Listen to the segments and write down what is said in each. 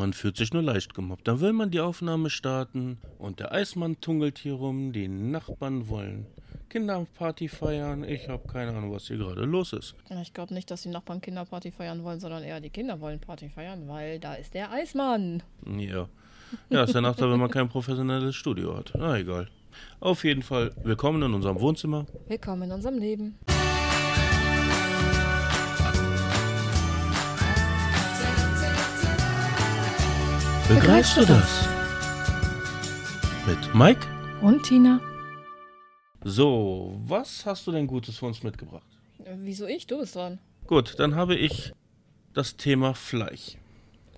Man fühlt sich nur leicht gemobbt. Dann will man die Aufnahme starten und der Eismann tungelt hier rum. Die Nachbarn wollen Kinderparty feiern. Ich habe keine Ahnung, was hier gerade los ist. Ich glaube nicht, dass die Nachbarn Kinderparty feiern wollen, sondern eher die Kinder wollen Party feiern, weil da ist der Eismann. Ja. Ja, ist der Nachteil, wenn man kein professionelles Studio hat. Na egal. Auf jeden Fall willkommen in unserem Wohnzimmer. Willkommen in unserem Leben. Begreifst du das? Mit Mike? Und Tina? So, was hast du denn Gutes für uns mitgebracht? Äh, Wieso ich? Du bist dran. Gut, dann habe ich das Thema Fleisch.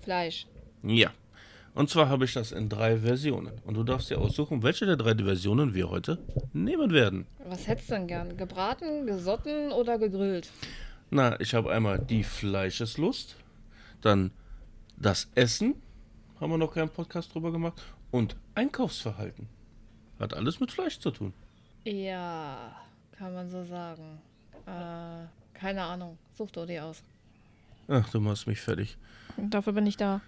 Fleisch. Ja. Und zwar habe ich das in drei Versionen. Und du darfst dir aussuchen, welche der drei Versionen wir heute nehmen werden. Was hättest du denn gern? Gebraten, gesotten oder gegrillt? Na, ich habe einmal die Fleischeslust, dann das Essen, haben wir noch keinen Podcast drüber gemacht, und Einkaufsverhalten. Hat alles mit Fleisch zu tun. Ja, kann man so sagen. Äh, keine Ahnung. Such du dir aus. Ach, du machst mich fertig. Dafür bin ich da.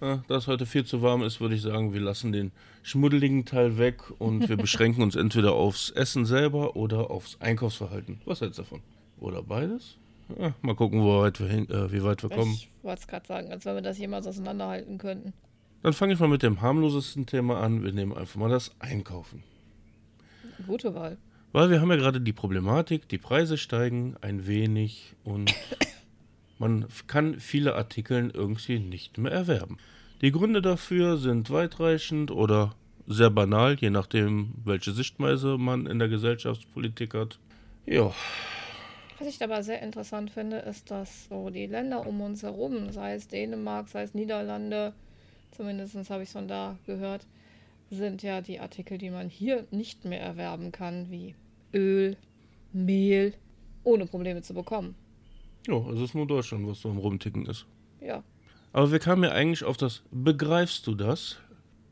Ja, da es heute viel zu warm ist, würde ich sagen, wir lassen den schmuddeligen Teil weg und wir beschränken uns entweder aufs Essen selber oder aufs Einkaufsverhalten. Was hältst du davon? Oder beides? Ja, mal gucken, wo weit wir hin, äh, wie weit wir kommen. Ich wollte es gerade sagen, als wenn wir das jemals auseinanderhalten könnten. Dann fange ich mal mit dem harmlosesten Thema an. Wir nehmen einfach mal das Einkaufen. Gute Wahl. Weil wir haben ja gerade die Problematik, die Preise steigen ein wenig und man kann viele Artikel irgendwie nicht mehr erwerben. Die Gründe dafür sind weitreichend oder sehr banal, je nachdem, welche Sichtweise man in der Gesellschaftspolitik hat. Ja, Was ich aber sehr interessant finde, ist, dass so die Länder um uns herum, sei es Dänemark, sei es Niederlande, zumindest habe ich es von da gehört, sind ja die Artikel, die man hier nicht mehr erwerben kann, wie Öl, Mehl, ohne Probleme zu bekommen. ja, es ist nur Deutschland, was so am Rumticken ist. Ja, Aber wir kamen ja eigentlich auf das Begreifst du das?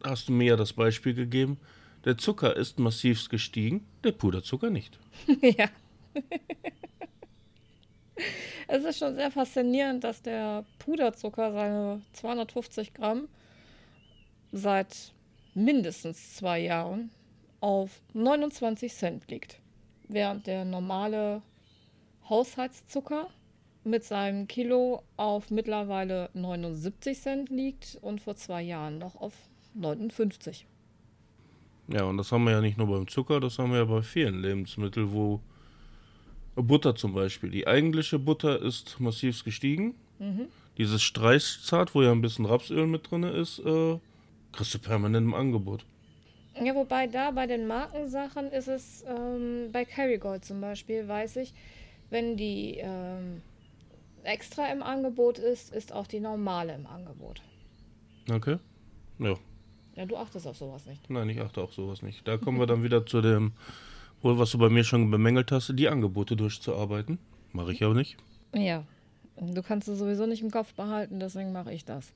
Hast du mir ja das Beispiel gegeben. Der Zucker ist massivst gestiegen, der Puderzucker nicht. ja. Es ist schon sehr faszinierend, dass der Puderzucker seine 250 Gramm seit mindestens zwei Jahren auf 29 Cent liegt. Während der normale Haushaltszucker mit seinem Kilo auf mittlerweile 79 Cent liegt und vor zwei Jahren noch auf 59. Ja, und das haben wir ja nicht nur beim Zucker, das haben wir ja bei vielen Lebensmitteln, wo Butter zum Beispiel. Die eigentliche Butter ist massivst gestiegen. Dieses Streichzart, wo ja ein bisschen Rapsöl mit drin ist, äh, kriegst du permanent im Angebot. Ja, wobei da bei den Markensachen ist es, ähm, bei Kerrygold zum Beispiel, weiß ich, wenn die ähm, extra im Angebot ist, ist auch die normale im Angebot. Okay? Ja. Ja, du achtest auf sowas nicht. Nein, ich achte auf sowas nicht. Da kommen wir dann wieder zu dem, wohl was du bei mir schon bemängelt hast, die Angebote durchzuarbeiten. Mache ich aber nicht. Ja, du kannst es sowieso nicht im Kopf behalten, deswegen mache ich das.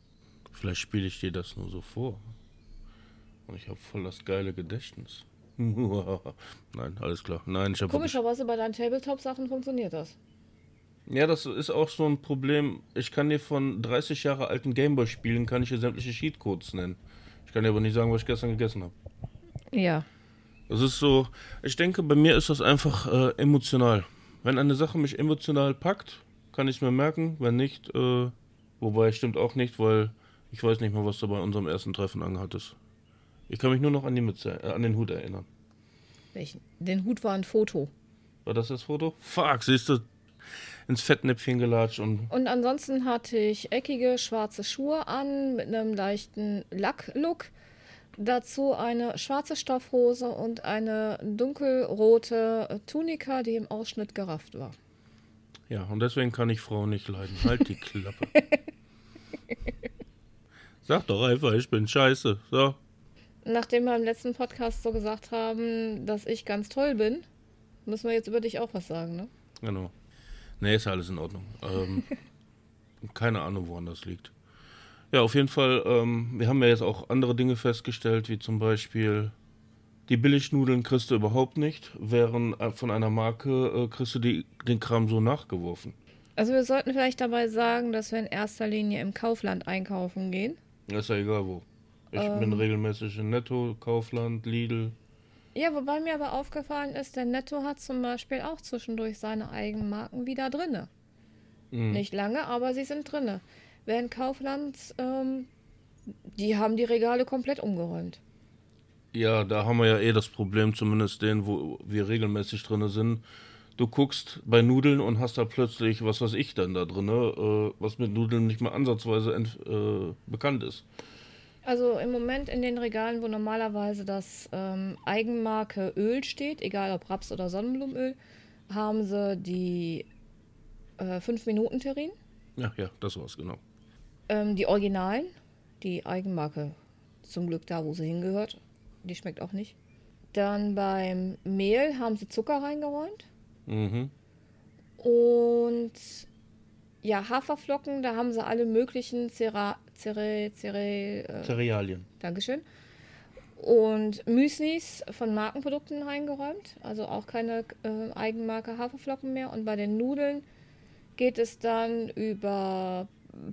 Vielleicht spiele ich dir das nur so vor. Und ich habe voll das geile Gedächtnis. Nein, alles klar. Nein, ich habe. Komischerweise bei deinen Tabletop-Sachen funktioniert das. Ja, das ist auch so ein Problem. Ich kann dir von 30 Jahre alten Gameboy-Spielen kann ich dir sämtliche Cheatcodes nennen. Ich kann dir aber nicht sagen, was ich gestern gegessen habe. Ja. Das ist so, ich denke, bei mir ist das einfach äh, emotional. Wenn eine Sache mich emotional packt, kann ich es mir merken. Wenn nicht, äh, wobei stimmt auch nicht, weil ich weiß nicht mehr, was du bei unserem ersten Treffen anhattest. Ich kann mich nur noch an die Mütze, äh, an den Hut erinnern. Welchen? Den Hut war ein Foto. War das das Foto? Fuck, siehst du, ins Fettnäpfchen gelatscht und Und ansonsten hatte ich eckige schwarze Schuhe an mit einem leichten Lacklook. Dazu eine schwarze Stoffhose und eine dunkelrote Tunika, die im Ausschnitt gerafft war. ja, und deswegen kann ich Frauen nicht leiden. Halt die Klappe. Sag doch einfach, ich bin scheiße. So. Nachdem wir im letzten Podcast so gesagt haben, dass ich ganz toll bin, müssen wir jetzt über dich auch was sagen, ne? Genau. Nee, ist alles in Ordnung. Ähm, keine Ahnung, woran das liegt. Ja, auf jeden Fall, ähm, wir haben ja jetzt auch andere Dinge festgestellt, wie zum Beispiel die Billignudeln kriegst du überhaupt nicht, während äh, von einer Marke äh, kriegst du die, den Kram so nachgeworfen. Also wir sollten vielleicht dabei sagen, dass wir in erster Linie im Kaufland einkaufen gehen. ist ja egal wo. Ich ähm, bin regelmäßig in Netto, Kaufland, Lidl. Ja, wobei mir aber aufgefallen ist, der Netto hat zum Beispiel auch zwischendurch seine Eigenmarken wieder drinne. Mhm. Nicht lange, aber sie sind drinne. Während Kaufland, ähm, die haben die Regale komplett umgeräumt. Ja, da haben wir ja eh das Problem, zumindest den, wo wir regelmäßig drin sind. Du guckst bei Nudeln und hast da plötzlich, was weiß ich dann da drin, äh, was mit Nudeln nicht mehr ansatzweise äh, bekannt ist. Also im Moment in den Regalen, wo normalerweise das ähm, Eigenmarke Öl steht, egal ob Raps- oder Sonnenblumenöl, haben sie die 5-Minuten-Terrin. Äh, ja, ja, das war's, genau. Ähm, die Originalen, die Eigenmarke zum Glück da, wo sie hingehört. Die schmeckt auch nicht. Dann beim Mehl haben sie Zucker reingeräumt. Mhm. Und ja, Haferflocken, da haben sie alle möglichen Cera Cere Cere äh, Cerealien. Dankeschön. Und Müslis von Markenprodukten reingeräumt, also auch keine äh, Eigenmarke Haferflocken mehr. Und bei den Nudeln geht es dann über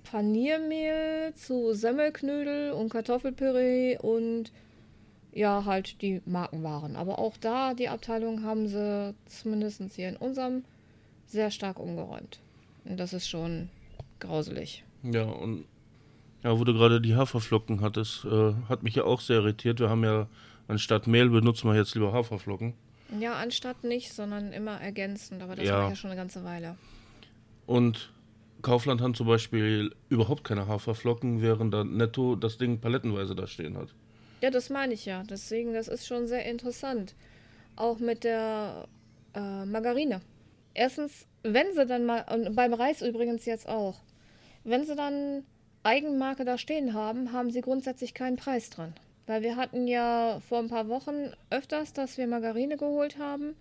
Paniermehl zu Semmelknödel und Kartoffelpüree und ja, halt die Markenwaren. Aber auch da, die Abteilung haben sie zumindest hier in unserem sehr stark umgeräumt. Und das ist schon grauselig. Ja, und ja, wo du gerade die Haferflocken hattest, äh, hat mich ja auch sehr irritiert. Wir haben ja anstatt Mehl benutzen wir jetzt lieber Haferflocken. Ja, anstatt nicht, sondern immer ergänzend, aber das ja. war ja schon eine ganze Weile. Und Kaufland hat zum Beispiel überhaupt keine Haferflocken, während dann Netto das Ding palettenweise da stehen hat. Ja, das meine ich ja. Deswegen, das ist schon sehr interessant. Auch mit der äh, Margarine. Erstens, wenn sie dann mal, und beim Reis übrigens jetzt auch, wenn sie dann Eigenmarke da stehen haben, haben sie grundsätzlich keinen Preis dran. Weil wir hatten ja vor ein paar Wochen öfters, dass wir Margarine geholt haben,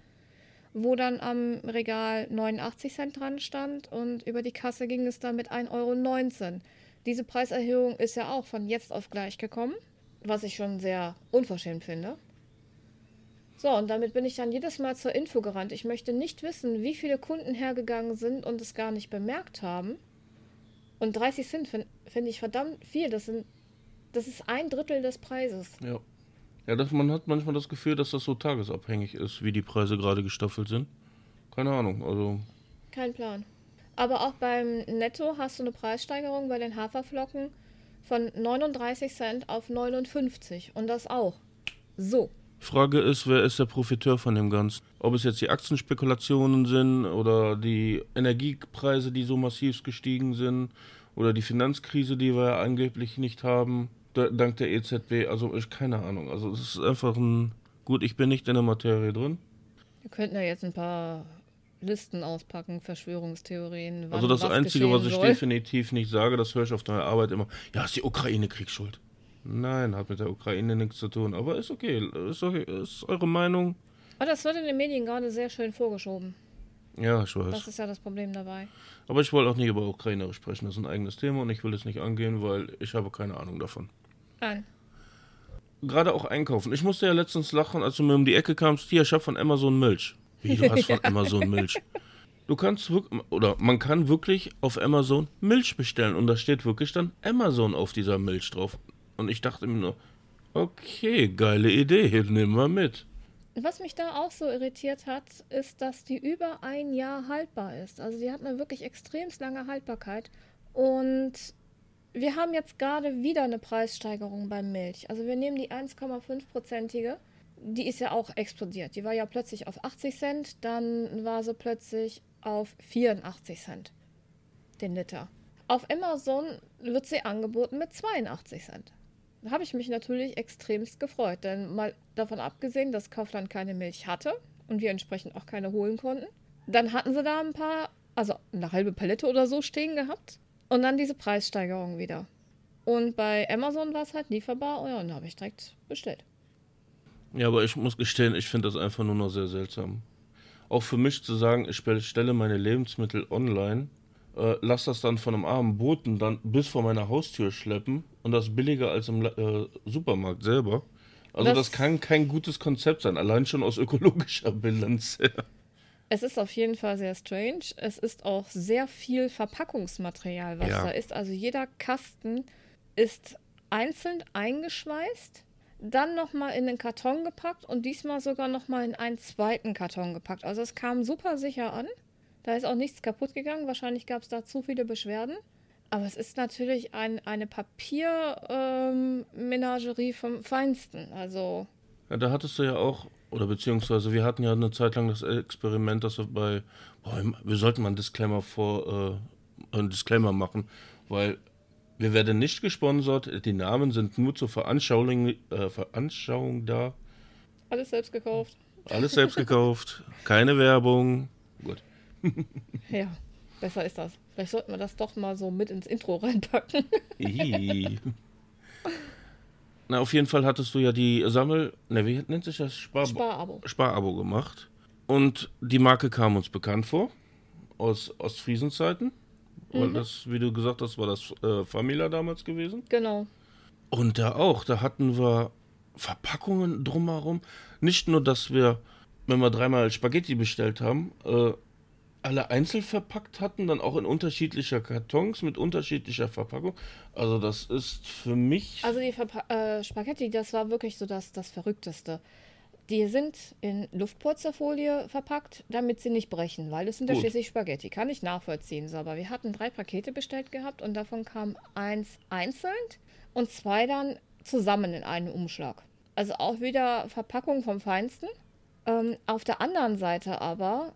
wo dann am Regal 89 Cent dran stand und über die Kasse ging es dann mit 1,19 Euro. Diese Preiserhöhung ist ja auch von jetzt auf gleich gekommen was ich schon sehr unverschämt finde. So, und damit bin ich dann jedes Mal zur Info gerannt. Ich möchte nicht wissen, wie viele Kunden hergegangen sind und es gar nicht bemerkt haben. Und 30 Cent finde find ich verdammt viel. Das, sind, das ist ein Drittel des Preises. Ja. Ja, das, man hat manchmal das Gefühl, dass das so tagesabhängig ist, wie die Preise gerade gestaffelt sind. Keine Ahnung, also. Kein Plan. Aber auch beim Netto hast du eine Preissteigerung bei den Haferflocken von 39 Cent auf 59 und das auch. So. Frage ist, wer ist der Profiteur von dem Ganzen? Ob es jetzt die Aktienspekulationen sind oder die Energiepreise, die so massiv gestiegen sind oder die Finanzkrise, die wir ja angeblich nicht haben, dank der EZB. Also ich keine Ahnung. Also es ist einfach ein gut. Ich bin nicht in der Materie drin. Wir könnten ja jetzt ein paar Listen auspacken, Verschwörungstheorien. Also das Einzige, was ich soll. definitiv nicht sage, das höre ich auf der Arbeit immer, ja, ist die Ukraine Kriegsschuld. Nein, hat mit der Ukraine nichts zu tun, aber ist okay, ist okay, ist eure Meinung. Aber das wird in den Medien gerade sehr schön vorgeschoben. Ja, ich weiß. Das ist ja das Problem dabei. Aber ich wollte auch nicht über Ukraine sprechen, das ist ein eigenes Thema und ich will es nicht angehen, weil ich habe keine Ahnung davon. Nein. Gerade auch einkaufen. Ich musste ja letztens lachen, als du mir um die Ecke kamst, hier, ich habe von Amazon Milch. Wie, du hast von Amazon Milch. Du kannst wirklich, oder man kann wirklich auf Amazon Milch bestellen und da steht wirklich dann Amazon auf dieser Milch drauf. Und ich dachte mir nur, okay, geile Idee, nehmen wir mit. Was mich da auch so irritiert hat, ist, dass die über ein Jahr haltbar ist. Also die hat eine wirklich extremst lange Haltbarkeit. Und wir haben jetzt gerade wieder eine Preissteigerung beim Milch. Also wir nehmen die 1,5-prozentige die ist ja auch explodiert. Die war ja plötzlich auf 80 Cent, dann war sie plötzlich auf 84 Cent den Liter. Auf Amazon wird sie angeboten mit 82 Cent. Da habe ich mich natürlich extremst gefreut, denn mal davon abgesehen, dass Kaufland keine Milch hatte und wir entsprechend auch keine holen konnten, dann hatten sie da ein paar, also eine halbe Palette oder so stehen gehabt und dann diese Preissteigerung wieder. Und bei Amazon war es halt lieferbar und dann habe ich direkt bestellt. Ja, aber ich muss gestehen, ich finde das einfach nur noch sehr seltsam. Auch für mich zu sagen, ich stelle meine Lebensmittel online, äh, lass das dann von einem armen Boten dann bis vor meiner Haustür schleppen und das billiger als im äh, Supermarkt selber. Also das, das, kann kein gutes Konzept sein, allein schon aus ökologischer Bilanz her. Es ist auf jeden Fall sehr strange. Es ist auch sehr viel Verpackungsmaterial, was ja. da ist. Also jeder Kasten ist einzeln eingeschweißt, dann nochmal in den Karton gepackt und diesmal sogar nochmal in einen zweiten Karton gepackt. Also es kam super sicher an. Da ist auch nichts kaputt gegangen. Wahrscheinlich gab es da zu viele Beschwerden. Aber es ist natürlich ein, eine Papiermenagerie ähm, vom Feinsten. Also. Ja, da hattest du ja auch, oder beziehungsweise wir hatten ja eine Zeit lang das Experiment, dass wir bei, boah, wir sollten mal einen Disclaimer vor, äh, einen Disclaimer machen, weil wir werden nicht gesponsert, die Namen sind nur zur Veranschauung, äh, Veranschauung da. Alles selbst gekauft. Alles selbst gekauft, keine Werbung. Gut. ja, besser ist das. Vielleicht sollten wir das doch mal so mit ins Intro reinpacken. Na, auf jeden Fall hattest du ja die Sammel, ne, wie nennt sich das? Spar Sparabo. Sparabo gemacht. Und die Marke kam uns bekannt vor. Aus Ostfriesenzeiten. Weil mhm. das, wie du gesagt hast, war das äh, Famila damals gewesen. Genau. Und da auch, da hatten wir Verpackungen drumherum. Nicht nur, dass wir, wenn wir dreimal Spaghetti bestellt haben, äh, alle einzeln verpackt hatten, dann auch in unterschiedlicher Kartons mit unterschiedlicher Verpackung. Also das ist für mich. Also die Verpa äh, Spaghetti, das war wirklich so das, das Verrückteste. Die sind in Luftpolsterfolie verpackt, damit sie nicht brechen, weil es sind ja schließlich Spaghetti. Kann ich nachvollziehen. So, aber wir hatten drei Pakete bestellt gehabt und davon kam eins einzeln und zwei dann zusammen in einen Umschlag. Also auch wieder Verpackung vom Feinsten. Ähm, auf der anderen Seite aber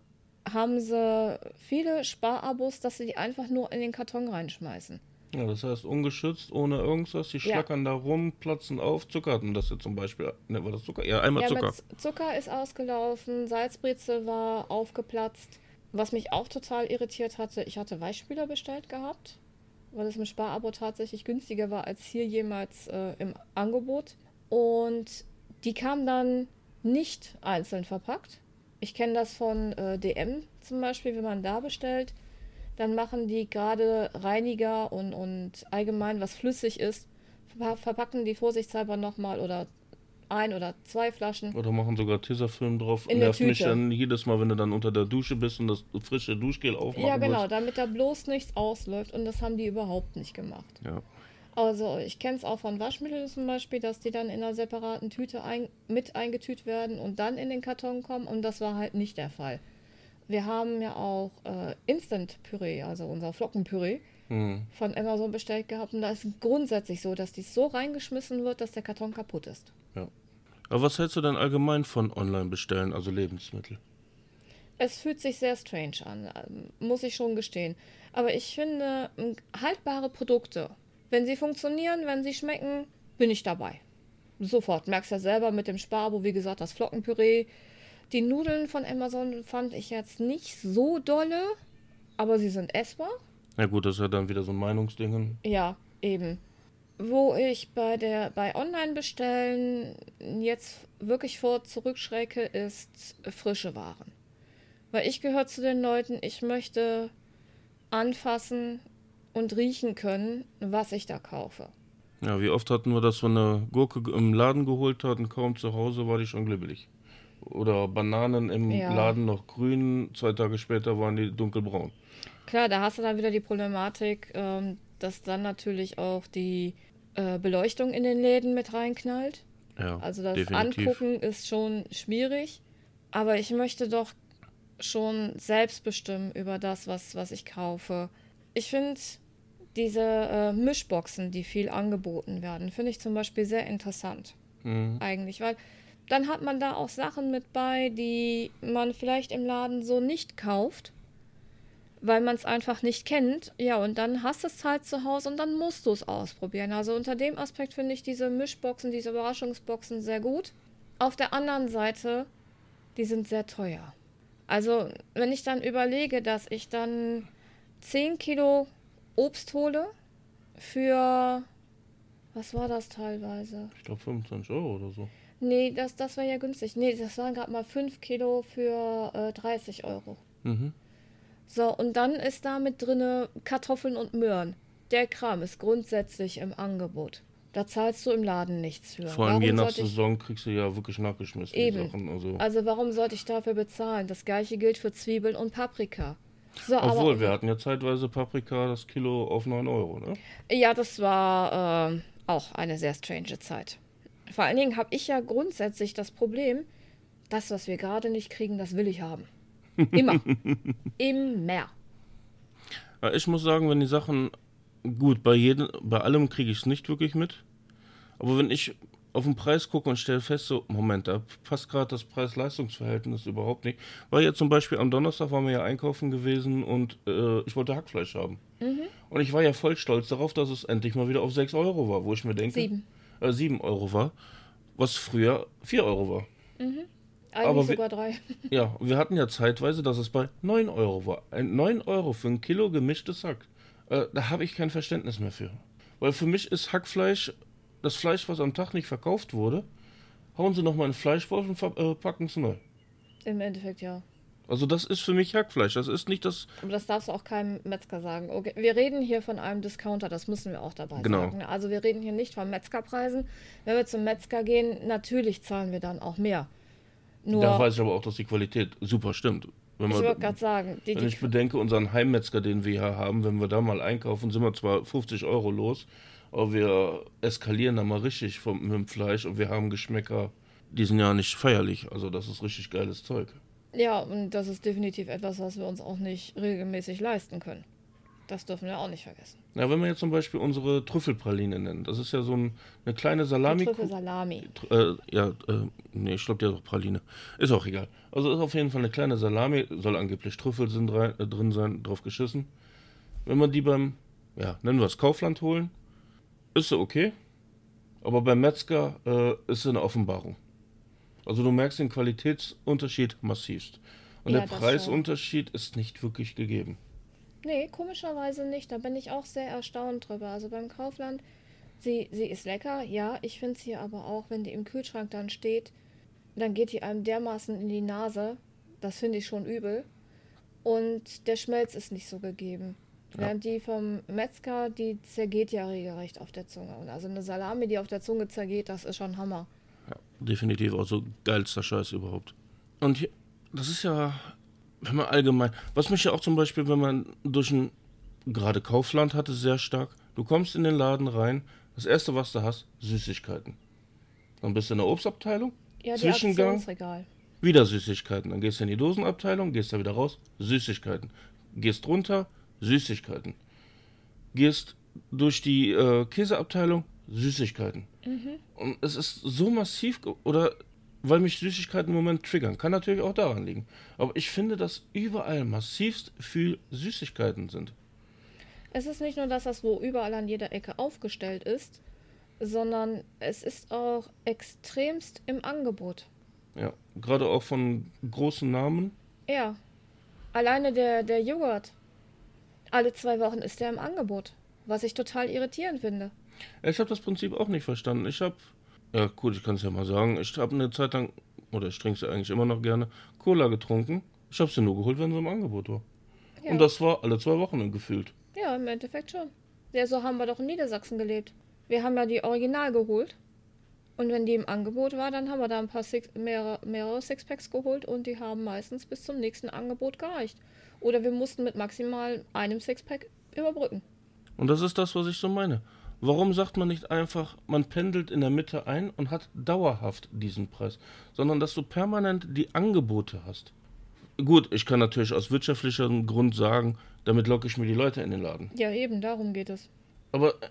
haben sie viele Sparabos, dass sie die einfach nur in den Karton reinschmeißen. Ja, das heißt ungeschützt, ohne irgendwas, die schlackern ja. da rum, platzen auf. Zucker hatten das jetzt zum Beispiel. Ne, war das Zucker? Ja, einmal ja, Zucker. Zucker ist ausgelaufen, Salzbrezel war aufgeplatzt. Was mich auch total irritiert hatte, ich hatte Weichspüler bestellt gehabt, weil es im Sparabo tatsächlich günstiger war als hier jemals äh, im Angebot. Und die kamen dann nicht einzeln verpackt. Ich kenne das von äh, DM zum Beispiel, wenn man da bestellt dann machen die gerade Reiniger und, und allgemein, was flüssig ist, verpacken die vorsichtshalber nochmal oder ein oder zwei Flaschen. Oder machen sogar Tesafilm drauf. In Nervt mich dann jedes Mal, wenn du dann unter der Dusche bist und das frische Duschgel aufmachst. Ja, genau, willst. damit da bloß nichts ausläuft und das haben die überhaupt nicht gemacht. Ja. Also ich kenne es auch von Waschmitteln zum Beispiel, dass die dann in einer separaten Tüte ein, mit eingetüt werden und dann in den Karton kommen und das war halt nicht der Fall. Wir haben ja auch äh, Instant-Püree, also unser Flockenpüree mhm. von Amazon bestellt gehabt. Und da ist grundsätzlich so, dass dies so reingeschmissen wird, dass der Karton kaputt ist. Ja. Aber was hältst du denn allgemein von Online-Bestellen, also Lebensmittel? Es fühlt sich sehr strange an, ähm, muss ich schon gestehen. Aber ich finde, haltbare Produkte, wenn sie funktionieren, wenn sie schmecken, bin ich dabei. Sofort. Merkst ja selber mit dem Sparbo, wie gesagt, das Flockenpüree die Nudeln von Amazon fand ich jetzt nicht so dolle, aber sie sind essbar. Ja gut, das ist ja dann wieder so ein Meinungsding. Ja, eben. Wo ich bei der bei Online-Bestellen jetzt wirklich vor zurückschrecke, ist frische Waren. Weil ich gehöre zu den Leuten, ich möchte anfassen und riechen können, was ich da kaufe. Ja, wie oft hatten wir das, wenn eine Gurke im Laden geholt hat und kaum zu Hause war die schon glibbelig oder Bananen im ja. Laden noch grün, zwei Tage später waren die dunkelbraun. Klar, da hast du dann wieder die Problematik, ähm, dass dann natürlich auch die äh, Beleuchtung in den Läden mit reinknallt. Ja, also das definitiv. Angucken ist schon schwierig, aber ich möchte doch schon selbst bestimmen über das, was, was ich kaufe. Ich finde diese äh, Mischboxen, die viel angeboten werden, finde ich zum Beispiel sehr interessant. Mhm. Eigentlich, weil dann hat man da auch Sachen mit bei, die man vielleicht im Laden so nicht kauft, weil man es einfach nicht kennt. Ja, und dann hast du es halt zu Hause und dann musst du es ausprobieren. Also unter dem Aspekt finde ich diese Mischboxen, diese Überraschungsboxen sehr gut. Auf der anderen Seite, die sind sehr teuer. Also, wenn ich dann überlege, dass ich dann 10 Kilo Obst hole für, was war das teilweise? Ich glaube 25 Euro oder so. Nee, das, das war ja günstig. Nee, das waren gerade mal 5 Kilo für äh, 30 Euro. Mhm. So, und dann ist da mit drin Kartoffeln und Möhren. Der Kram ist grundsätzlich im Angebot. Da zahlst du im Laden nichts für. Vor allem warum je nach Saison kriegst du ja wirklich nachgeschmissen. Eben. Sachen, also. also warum sollte ich dafür bezahlen? Das gleiche gilt für Zwiebeln und Paprika. So, Obwohl, aber, wir hatten ja zeitweise Paprika das Kilo auf 9 Euro, ne? Ja, das war äh, auch eine sehr strange Zeit. Vor allen Dingen habe ich ja grundsätzlich das Problem, das, was wir gerade nicht kriegen, das will ich haben. Immer. Immer. Ja, Ich muss sagen, wenn die Sachen gut bei jedem, bei allem kriege ich es nicht wirklich mit. Aber wenn ich auf den Preis gucke und stelle fest, so, Moment, da passt gerade das Preis-Leistungs-Verhältnis überhaupt nicht. Weil ja zum Beispiel am Donnerstag waren wir ja einkaufen gewesen und äh, ich wollte Hackfleisch haben. Und ich war ja voll stolz darauf, dass es endlich mal wieder auf 6 Euro war, wo ich mir denke, Sieben. Äh, 7 Euro war, was früher 4 Euro war. Eigentlich Aber wir- sogar drei. Ja, wir hatten ja zeitweise, dass es bei 9 Euro war. Ein 9 Euro für ein Kilo gemischtes Hack. Äh, da habe ich kein Verständnis mehr für. Weil für mich ist Hackfleisch das Fleisch, was am Tag nicht verkauft wurde. Hauen sie nochmal in Fleischwolf und äh, packen es neu. Im Endeffekt ja. Also das ist für mich Hackfleisch. Das ist nicht das... Aber das darfst du auch keinem Metzger sagen. Okay, wir reden hier von einem Discounter, das müssen wir auch dabei Genau. sagen. Also wir reden hier nicht von Metzgerpreisen. Wenn wir zum Metzger gehen, natürlich zahlen wir dann auch mehr. Nur, Da weiß ich aber auch, dass die Qualität super stimmt. Wenn, ich man, wollte gerade sagen, die, wenn ich bedenke, unseren Heimmetzger, den wir hier haben, wenn wir da mal einkaufen, sind wir zwar 50 Euro los, aber wir eskalieren da mal richtig vom, mit dem Fleisch und wir haben Geschmäcker, die sind ja nicht feierlich. Also das ist richtig geiles Zeug. ja, und das ist definitiv etwas, was wir uns auch nicht regelmäßig leisten können. Das dürfen wir auch nicht vergessen. Ja, wenn man jetzt zum Beispiel unsere Trüffelpraline nennt, das ist ja so ein, eine kleine Salami. Trüffel Salami. Tr- Äh, ja, äh, nee, ich glaube, die hat auch Praline. Ist auch egal. Also ist auf jeden Fall eine kleine Salami, soll angeblich Trüffel sind rein, äh, drin sein, drauf geschissen. Wenn man die beim, ja, nennen wir es Kaufland holen, ist sie okay. Aber beim Metzger äh, ist sie eine Offenbarung. Also du merkst den Qualitätsunterschied massivst. Und Ja, der Preisunterschied ist nicht wirklich gegeben. Nee, komischerweise nicht. Da bin ich auch sehr erstaunt drüber. Also beim Kaufland, sie, sie ist lecker. Ja, ich finde sie aber auch, wenn die im Kühlschrank dann steht, dann geht die einem dermaßen in die Nase. Das finde ich schon übel. Und der Schmelz ist nicht so gegeben. Während die vom Metzger, die zergeht ja regelrecht auf der Zunge. Und also eine Salami, die auf der Zunge zergeht, das ist schon Hammer. Definitiv auch so geilster Scheiß überhaupt. Und hier, das ist ja, wenn man allgemein, was mich ja auch zum Beispiel, wenn man durch ein, gerade Kaufland hatte, sehr stark, du kommst in den Laden rein, das erste, was du hast, Süßigkeiten. Dann bist du in der Obstabteilung, Ja, die Zwischengang, wieder Süßigkeiten. Dann gehst du in die Dosenabteilung, gehst da wieder raus, Süßigkeiten. Gehst runter, Süßigkeiten. Gehst durch die äh, Käseabteilung, Süßigkeiten. Und es ist so massiv, oder weil mich Süßigkeiten im Moment triggern. Kann natürlich auch daran liegen. Aber ich finde, dass überall massivst viel Süßigkeiten sind. Es ist nicht nur, dass das wo überall an jeder Ecke aufgestellt ist, sondern es ist auch extremst im Angebot. Ja, gerade auch von großen Namen. Ja, alleine der, der Joghurt. Alle zwei Wochen ist der im Angebot, was ich total irritierend finde. Ich habe das Prinzip auch nicht verstanden. Ich habe, ja gut, ich kann es ja mal sagen, ich habe eine Zeit lang, oder ich trinke sie eigentlich immer noch gerne, Cola getrunken. Ich habe sie nur geholt, wenn sie im Angebot war. Ja. Und das war alle zwei Wochen gefühlt. Ja, im Endeffekt schon. Ja, so haben wir doch in Niedersachsen gelebt. Wir haben ja die Original geholt. Und wenn die im Angebot war, dann haben wir da ein paar Six, mehrere, mehrere Sixpacks geholt und die haben meistens bis zum nächsten Angebot gereicht. Oder wir mussten mit maximal einem Sixpack überbrücken. Und das ist das, was ich so meine. Warum sagt man nicht einfach, man pendelt in der Mitte ein und hat dauerhaft diesen Preis, sondern dass du permanent die Angebote hast? Gut, ich kann natürlich aus wirtschaftlichem Grund sagen, damit locke ich mir die Leute in den Laden. Ja, eben, darum geht es. Aber äh,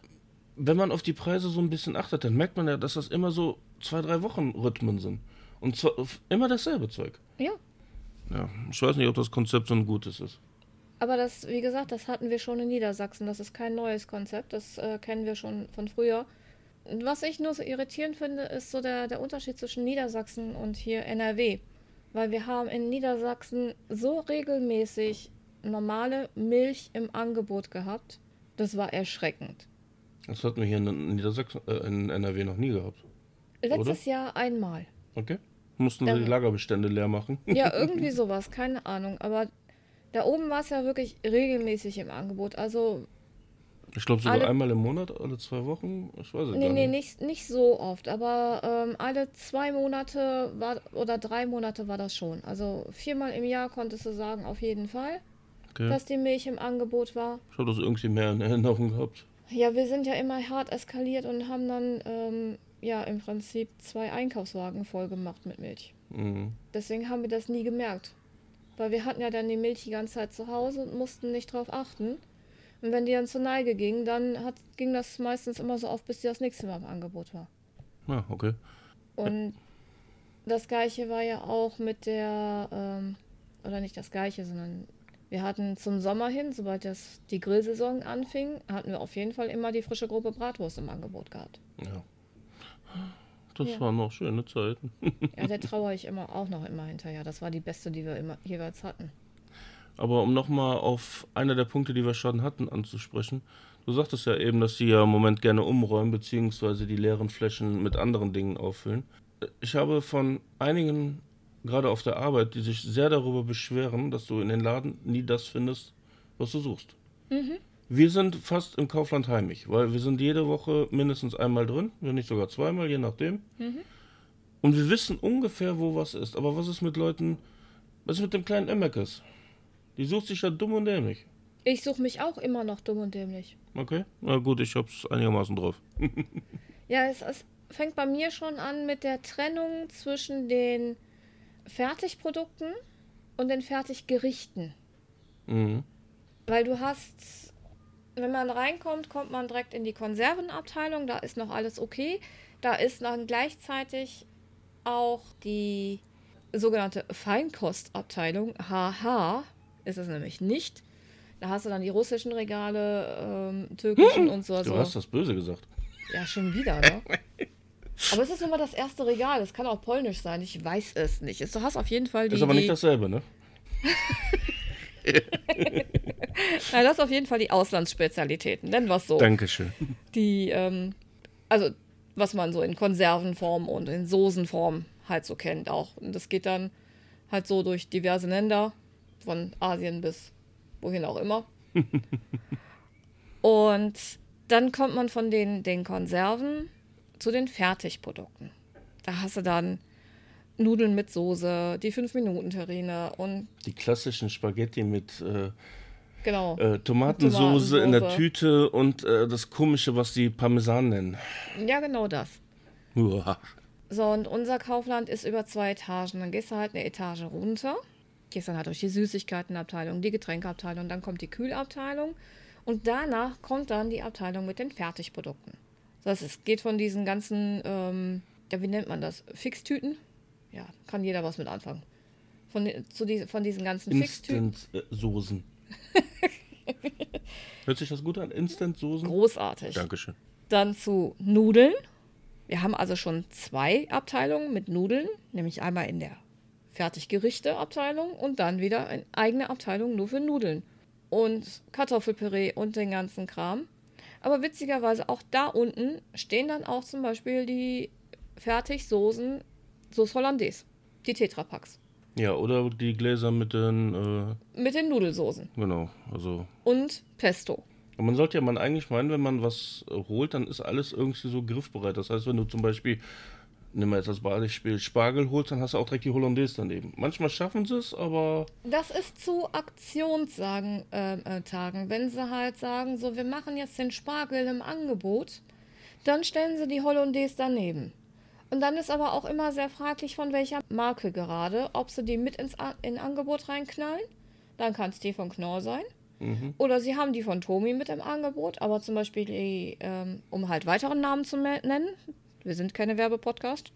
wenn man auf die Preise so ein bisschen achtet, dann merkt man ja, dass das immer so zwei, drei Wochen Rhythmen sind. Und zwar immer dasselbe Zeug. Ja, Ja, ich weiß nicht, ob das Konzept so ein gutes ist. aber das, wie gesagt, das hatten wir schon in Niedersachsen. Das ist kein neues Konzept, das äh, kennen wir schon von früher. Was ich nur so irritierend finde, ist so der, der Unterschied zwischen Niedersachsen und hier NRW. Weil wir haben in Niedersachsen so regelmäßig normale Milch im Angebot gehabt. Das war erschreckend. Das hatten wir hier in Niedersachsen, äh, in NRW noch nie gehabt. Letztes Jahr einmal. Okay? Mussten Da- sie die Lagerbestände leer machen. Ja, irgendwie sowas, keine Ahnung. Aber da oben war es ja wirklich regelmäßig im Angebot. Also Ich glaube sogar Alle- einmal im Monat, alle zwei Wochen. Ich weiß es Nee, gar nee, nicht. nicht, nicht so oft, aber ähm, alle zwei Monate war, oder drei Monate war das schon. Also viermal im Jahr konntest du sagen, auf jeden Fall, Okay. dass die Milch im Angebot war. Ich habe das irgendwie mehr in Erinnerung gehabt. Ja, wir sind ja immer hart eskaliert und haben dann ähm, ja im Prinzip zwei Einkaufswagen voll gemacht mit Milch. Mhm. Deswegen haben wir das nie gemerkt. Weil wir hatten ja dann die Milch die ganze Zeit zu Hause und mussten nicht drauf achten. Und wenn die dann zur Neige ging, dann hat, ging das meistens immer so auf, bis die das nächste Mal im Angebot war. Ja, okay. Und das gleiche war ja auch mit der, ähm, oder nicht das gleiche, sondern wir hatten zum Sommer hin, sobald das die Grillsaison anfing, hatten wir auf jeden Fall immer die frische Gruppe Bratwurst im Angebot gehabt. Ja. Das Ja. waren noch schöne Zeiten. Ja, der trauere ich immer auch noch immer hinterher. Das war die beste, die wir immer jeweils hatten. Aber um nochmal auf einer der Punkte, die wir schon hatten, anzusprechen. Du sagtest ja eben, dass sie ja im Moment gerne umräumen, beziehungsweise die leeren Flächen mit anderen Dingen auffüllen. Ich habe von einigen, gerade auf der Arbeit, die sich sehr darüber beschweren, dass du in den Laden nie das findest, was du suchst. Wir sind fast im Kaufland heimisch, weil wir sind jede Woche mindestens einmal drin, wenn nicht sogar zweimal, je nachdem. Und wir wissen ungefähr, wo was ist. Aber was ist mit Leuten, was ist mit dem kleinen Emmekes? Die sucht sich ja dumm und dämlich. Ich suche mich auch immer noch dumm und dämlich. Okay, na gut, ich hab's einigermaßen drauf. Ja, es, es fängt bei mir schon an mit der Trennung zwischen den Fertigprodukten und den Fertiggerichten. Mhm. Weil du hast, wenn man reinkommt, kommt man direkt in die Konservenabteilung, da ist noch alles okay. Da ist dann gleichzeitig auch die sogenannte Feinkostabteilung. Haha, ist es nämlich nicht. Da hast du dann die russischen Regale, ähm, türkischen und so. Du so. hast das böse gesagt. Ja, schon wieder, ne? Aber es ist immer das erste Regal. Es kann auch polnisch sein. Ich weiß es nicht. Du hast auf jeden Fall die. ist aber nicht dasselbe, ne? Nein, das ist auf jeden Fall die Auslandsspezialitäten. Nennen wir es so. Dankeschön. Die, ähm, also, was man so in Konservenform und in Soßenform halt so kennt auch. Und das geht dann halt so durch diverse Länder, von Asien bis wohin auch immer. und dann kommt man von den, den Konserven zu den Fertigprodukten. Da hast du dann Nudeln mit Soße, die 5-Minuten-Terrine und Die klassischen Spaghetti mit äh, genau. äh, Tomatensoße in der. Tüte und äh, das komische, was die Parmesan nennen. Ja, genau das. Uah. So, und unser Kaufland ist über zwei Etagen. Dann gehst du halt eine Etage runter, gehst dann halt durch die Süßigkeitenabteilung, die Getränkeabteilung, dann kommt die Kühlabteilung und danach kommt dann die Abteilung mit den Fertigprodukten. Das es geht von diesen ganzen, ähm, ja, wie nennt man das? Fixtüten? Ja, kann jeder was mit anfangen. Von, zu die, von diesen ganzen. Instant-Soßen. Hört sich das gut an? Instant-Soßen? Großartig. Dankeschön. Dann zu Nudeln. Wir haben also schon zwei Abteilungen mit Nudeln, nämlich einmal in der Fertiggerichte-Abteilung und dann wieder eine eigene Abteilung nur für Nudeln. Und Kartoffelpüree und den ganzen Kram. Aber witzigerweise auch da unten stehen dann auch zum Beispiel die Fertigsoßen Sauce Hollandaise. Die Tetrapacks. Ja, oder die Gläser mit den, äh, Mit den Nudelsoßen. genau, also. Und Pesto. Und man sollte ja man eigentlich meinen, wenn man was holt, dann ist alles irgendwie so griffbereit. Das heißt, wenn du zum Beispiel, nimm mal jetzt das Beispiel, Spargel holst, dann hast du auch direkt die Hollandaise daneben. Manchmal schaffen sie es, aber Das ist zu Aktionstagen, ähm, äh, Tagen. Wenn sie halt sagen, so, wir machen jetzt den Spargel im Angebot, dann stellen sie die Hollandaise daneben. Und dann ist aber auch immer sehr fraglich, von welcher Marke gerade, ob sie die mit ins A in Angebot reinknallen. Dann kann es die von Knorr sein. Oder sie haben die von Tomi mit im Angebot, aber zum Beispiel die, ähm, um halt weiteren Namen zu nennen, wir sind keine Werbepodcast,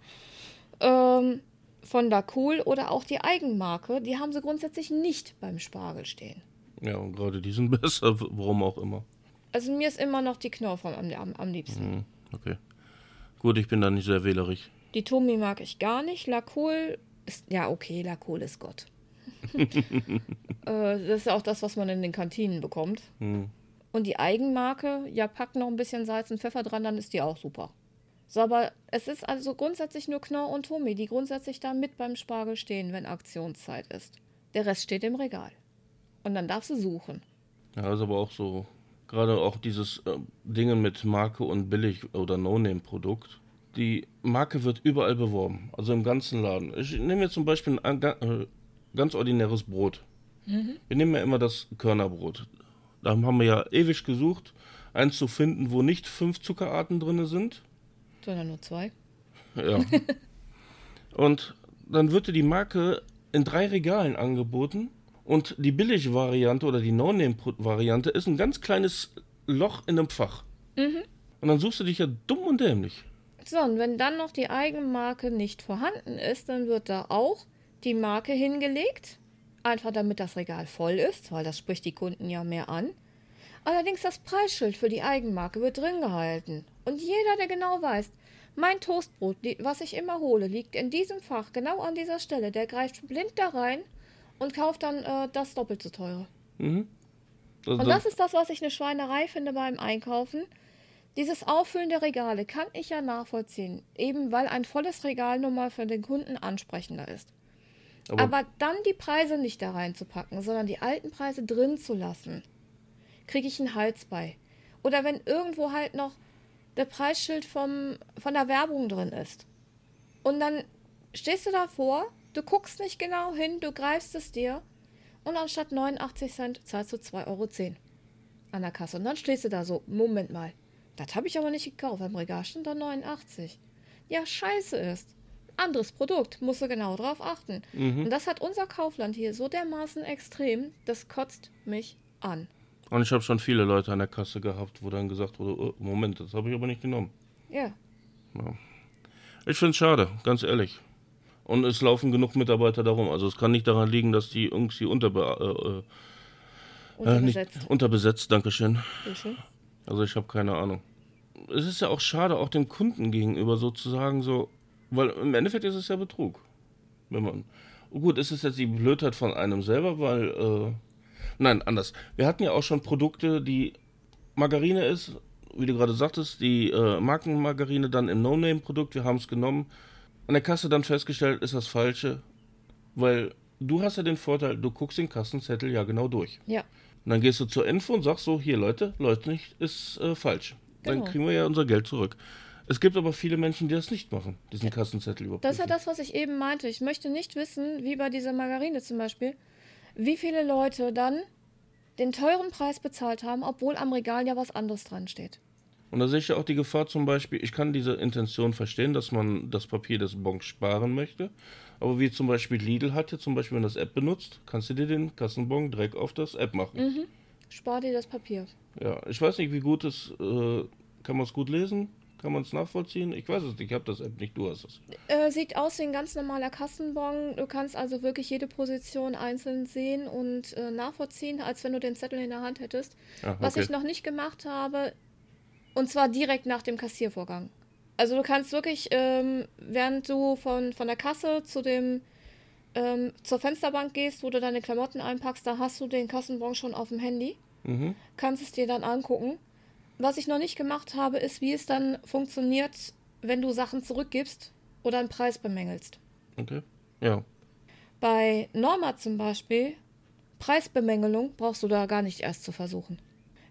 ähm, von Cool oder auch die Eigenmarke, die haben sie grundsätzlich nicht beim Spargel stehen. ja, und gerade die sind besser, warum auch immer. Also mir ist immer noch die Knorr am, am, am liebsten. Hm, okay. Gut, ich bin da nicht sehr wählerisch. Die Tomi mag ich gar nicht. La Cool ist, ja okay, La Cool ist Gott. äh, das ist ja auch das, was man in den Kantinen bekommt. Hm. Und die Eigenmarke, ja, pack noch ein bisschen Salz und Pfeffer dran, dann ist die auch super. So, aber es ist also grundsätzlich nur Knorr und Tomi, die grundsätzlich da mit beim Spargel stehen, wenn Aktionszeit ist. Der Rest steht im Regal. Und dann darfst du suchen. Ja, ist aber auch so, gerade auch dieses äh, Dingen mit Marke und Billig- oder No-Name-Produkt. Die Marke wird überall beworben, also im ganzen Laden. Ich nehme jetzt zum Beispiel ein äh, ganz ordinäres Brot. Wir nehmen ja immer das Körnerbrot. Da haben wir ja ewig gesucht. eins zu finden, wo nicht fünf Zuckerarten drin sind. Sondern nur zwei. Ja. und dann wird dir die Marke in drei Regalen angeboten. Und die Billig-Variante oder die No-Name-Variante ist ein ganz kleines Loch in einem Fach. Mhm. Und dann suchst du dich ja dumm und dämlich. So, und wenn dann noch die Eigenmarke nicht vorhanden ist, dann wird da auch die Marke hingelegt. Einfach damit das Regal voll ist, weil das spricht die Kunden ja mehr an. Allerdings das Preisschild für die Eigenmarke wird drin gehalten. Und jeder, der genau weiß, mein Toastbrot, was ich immer hole, liegt in diesem Fach, genau an dieser Stelle, der greift blind da rein und kauft dann äh, das doppelt so teure. Mhm. Und das ist das, was ich eine Schweinerei finde beim Einkaufen. Dieses Auffüllen der Regale kann ich ja nachvollziehen, eben weil ein volles Regal nun mal für den Kunden ansprechender ist. Aber, Aber dann die Preise nicht da reinzupacken, sondern die alten Preise drin zu lassen, kriege ich einen Hals bei. Oder wenn irgendwo halt noch der Preisschild vom, von der Werbung drin ist. Und dann stehst du davor, du guckst nicht genau hin, du greifst es dir und anstatt 89 Cent zahlst du 2,10 Euro an der Kasse. Und dann stehst du da so, Moment mal, das habe ich aber nicht gekauft, am Regal stand da 89. Ja, scheiße ist. Anderes Produkt, musst du genau drauf achten. Mhm. Und das hat unser Kaufland hier so dermaßen extrem, das kotzt mich an. Und ich habe schon viele Leute an der Kasse gehabt, wo dann gesagt wurde, oh, Moment, das habe ich aber nicht genommen. Ja. ja. Ich finde es schade, ganz ehrlich. Und es laufen genug Mitarbeiter darum. Also es kann nicht daran liegen, dass die irgendwie unterbe äh, äh, nicht, unterbesetzt. Dankeschön. Bitte. Also ich habe keine Ahnung. Es ist ja auch schade, auch dem Kunden gegenüber sozusagen so, weil im Endeffekt ist es ja Betrug. Wenn man. Gut, ist es jetzt die Blödheit von einem selber, weil äh, Nein, anders. Wir hatten ja auch schon Produkte, die Margarine ist, wie du gerade sagtest, die äh, Markenmargarine dann im No-Name-Produkt. Wir haben es genommen. An der Kasse dann festgestellt, ist das Falsche, weil du hast ja den Vorteil, du guckst den Kassenzettel ja genau durch. Ja. Und dann gehst du zur Info und sagst so, hier Leute, Leute nicht, ist äh, falsch. Genau. Dann kriegen wir ja unser Geld zurück. Es gibt aber viele Menschen, die das nicht machen, diesen Kassenzettel überprüfen. Das ist ja das, was ich eben meinte. Ich möchte nicht wissen, wie bei dieser Margarine zum Beispiel, wie viele Leute dann den teuren Preis bezahlt haben, obwohl am Regal ja was anderes dran steht. Und da sehe ich ja auch die Gefahr zum Beispiel, ich kann diese Intention verstehen, dass man das Papier des Bons sparen möchte. Aber wie zum Beispiel Lidl hat ja zum Beispiel, wenn das App benutzt, kannst du dir den Kassenbon direkt auf das App machen. Mhm. Spar dir das Papier. Ja, ich weiß nicht, wie gut es, äh, kann man es gut lesen? Kann man es nachvollziehen? Ich weiß es nicht, ich habe das App nicht, du hast es. Äh, sieht aus wie ein ganz normaler Kassenbon. Du kannst also wirklich jede Position einzeln sehen und äh, nachvollziehen, als wenn du den Zettel in der Hand hättest. Ah, okay. Was ich noch nicht gemacht habe, und zwar direkt nach dem Kassiervorgang. Also du kannst wirklich, ähm, während du von, von der Kasse zu dem ähm, zur Fensterbank gehst, wo du deine Klamotten einpackst, da hast du den Kassenbon schon auf dem Handy. Mhm. Kannst es dir dann angucken was ich noch nicht gemacht habe, ist, wie es dann funktioniert, wenn du Sachen zurückgibst oder einen Preis bemängelst. Okay. Ja. Bei Norma zum Beispiel, Preisbemängelung brauchst du da gar nicht erst zu versuchen.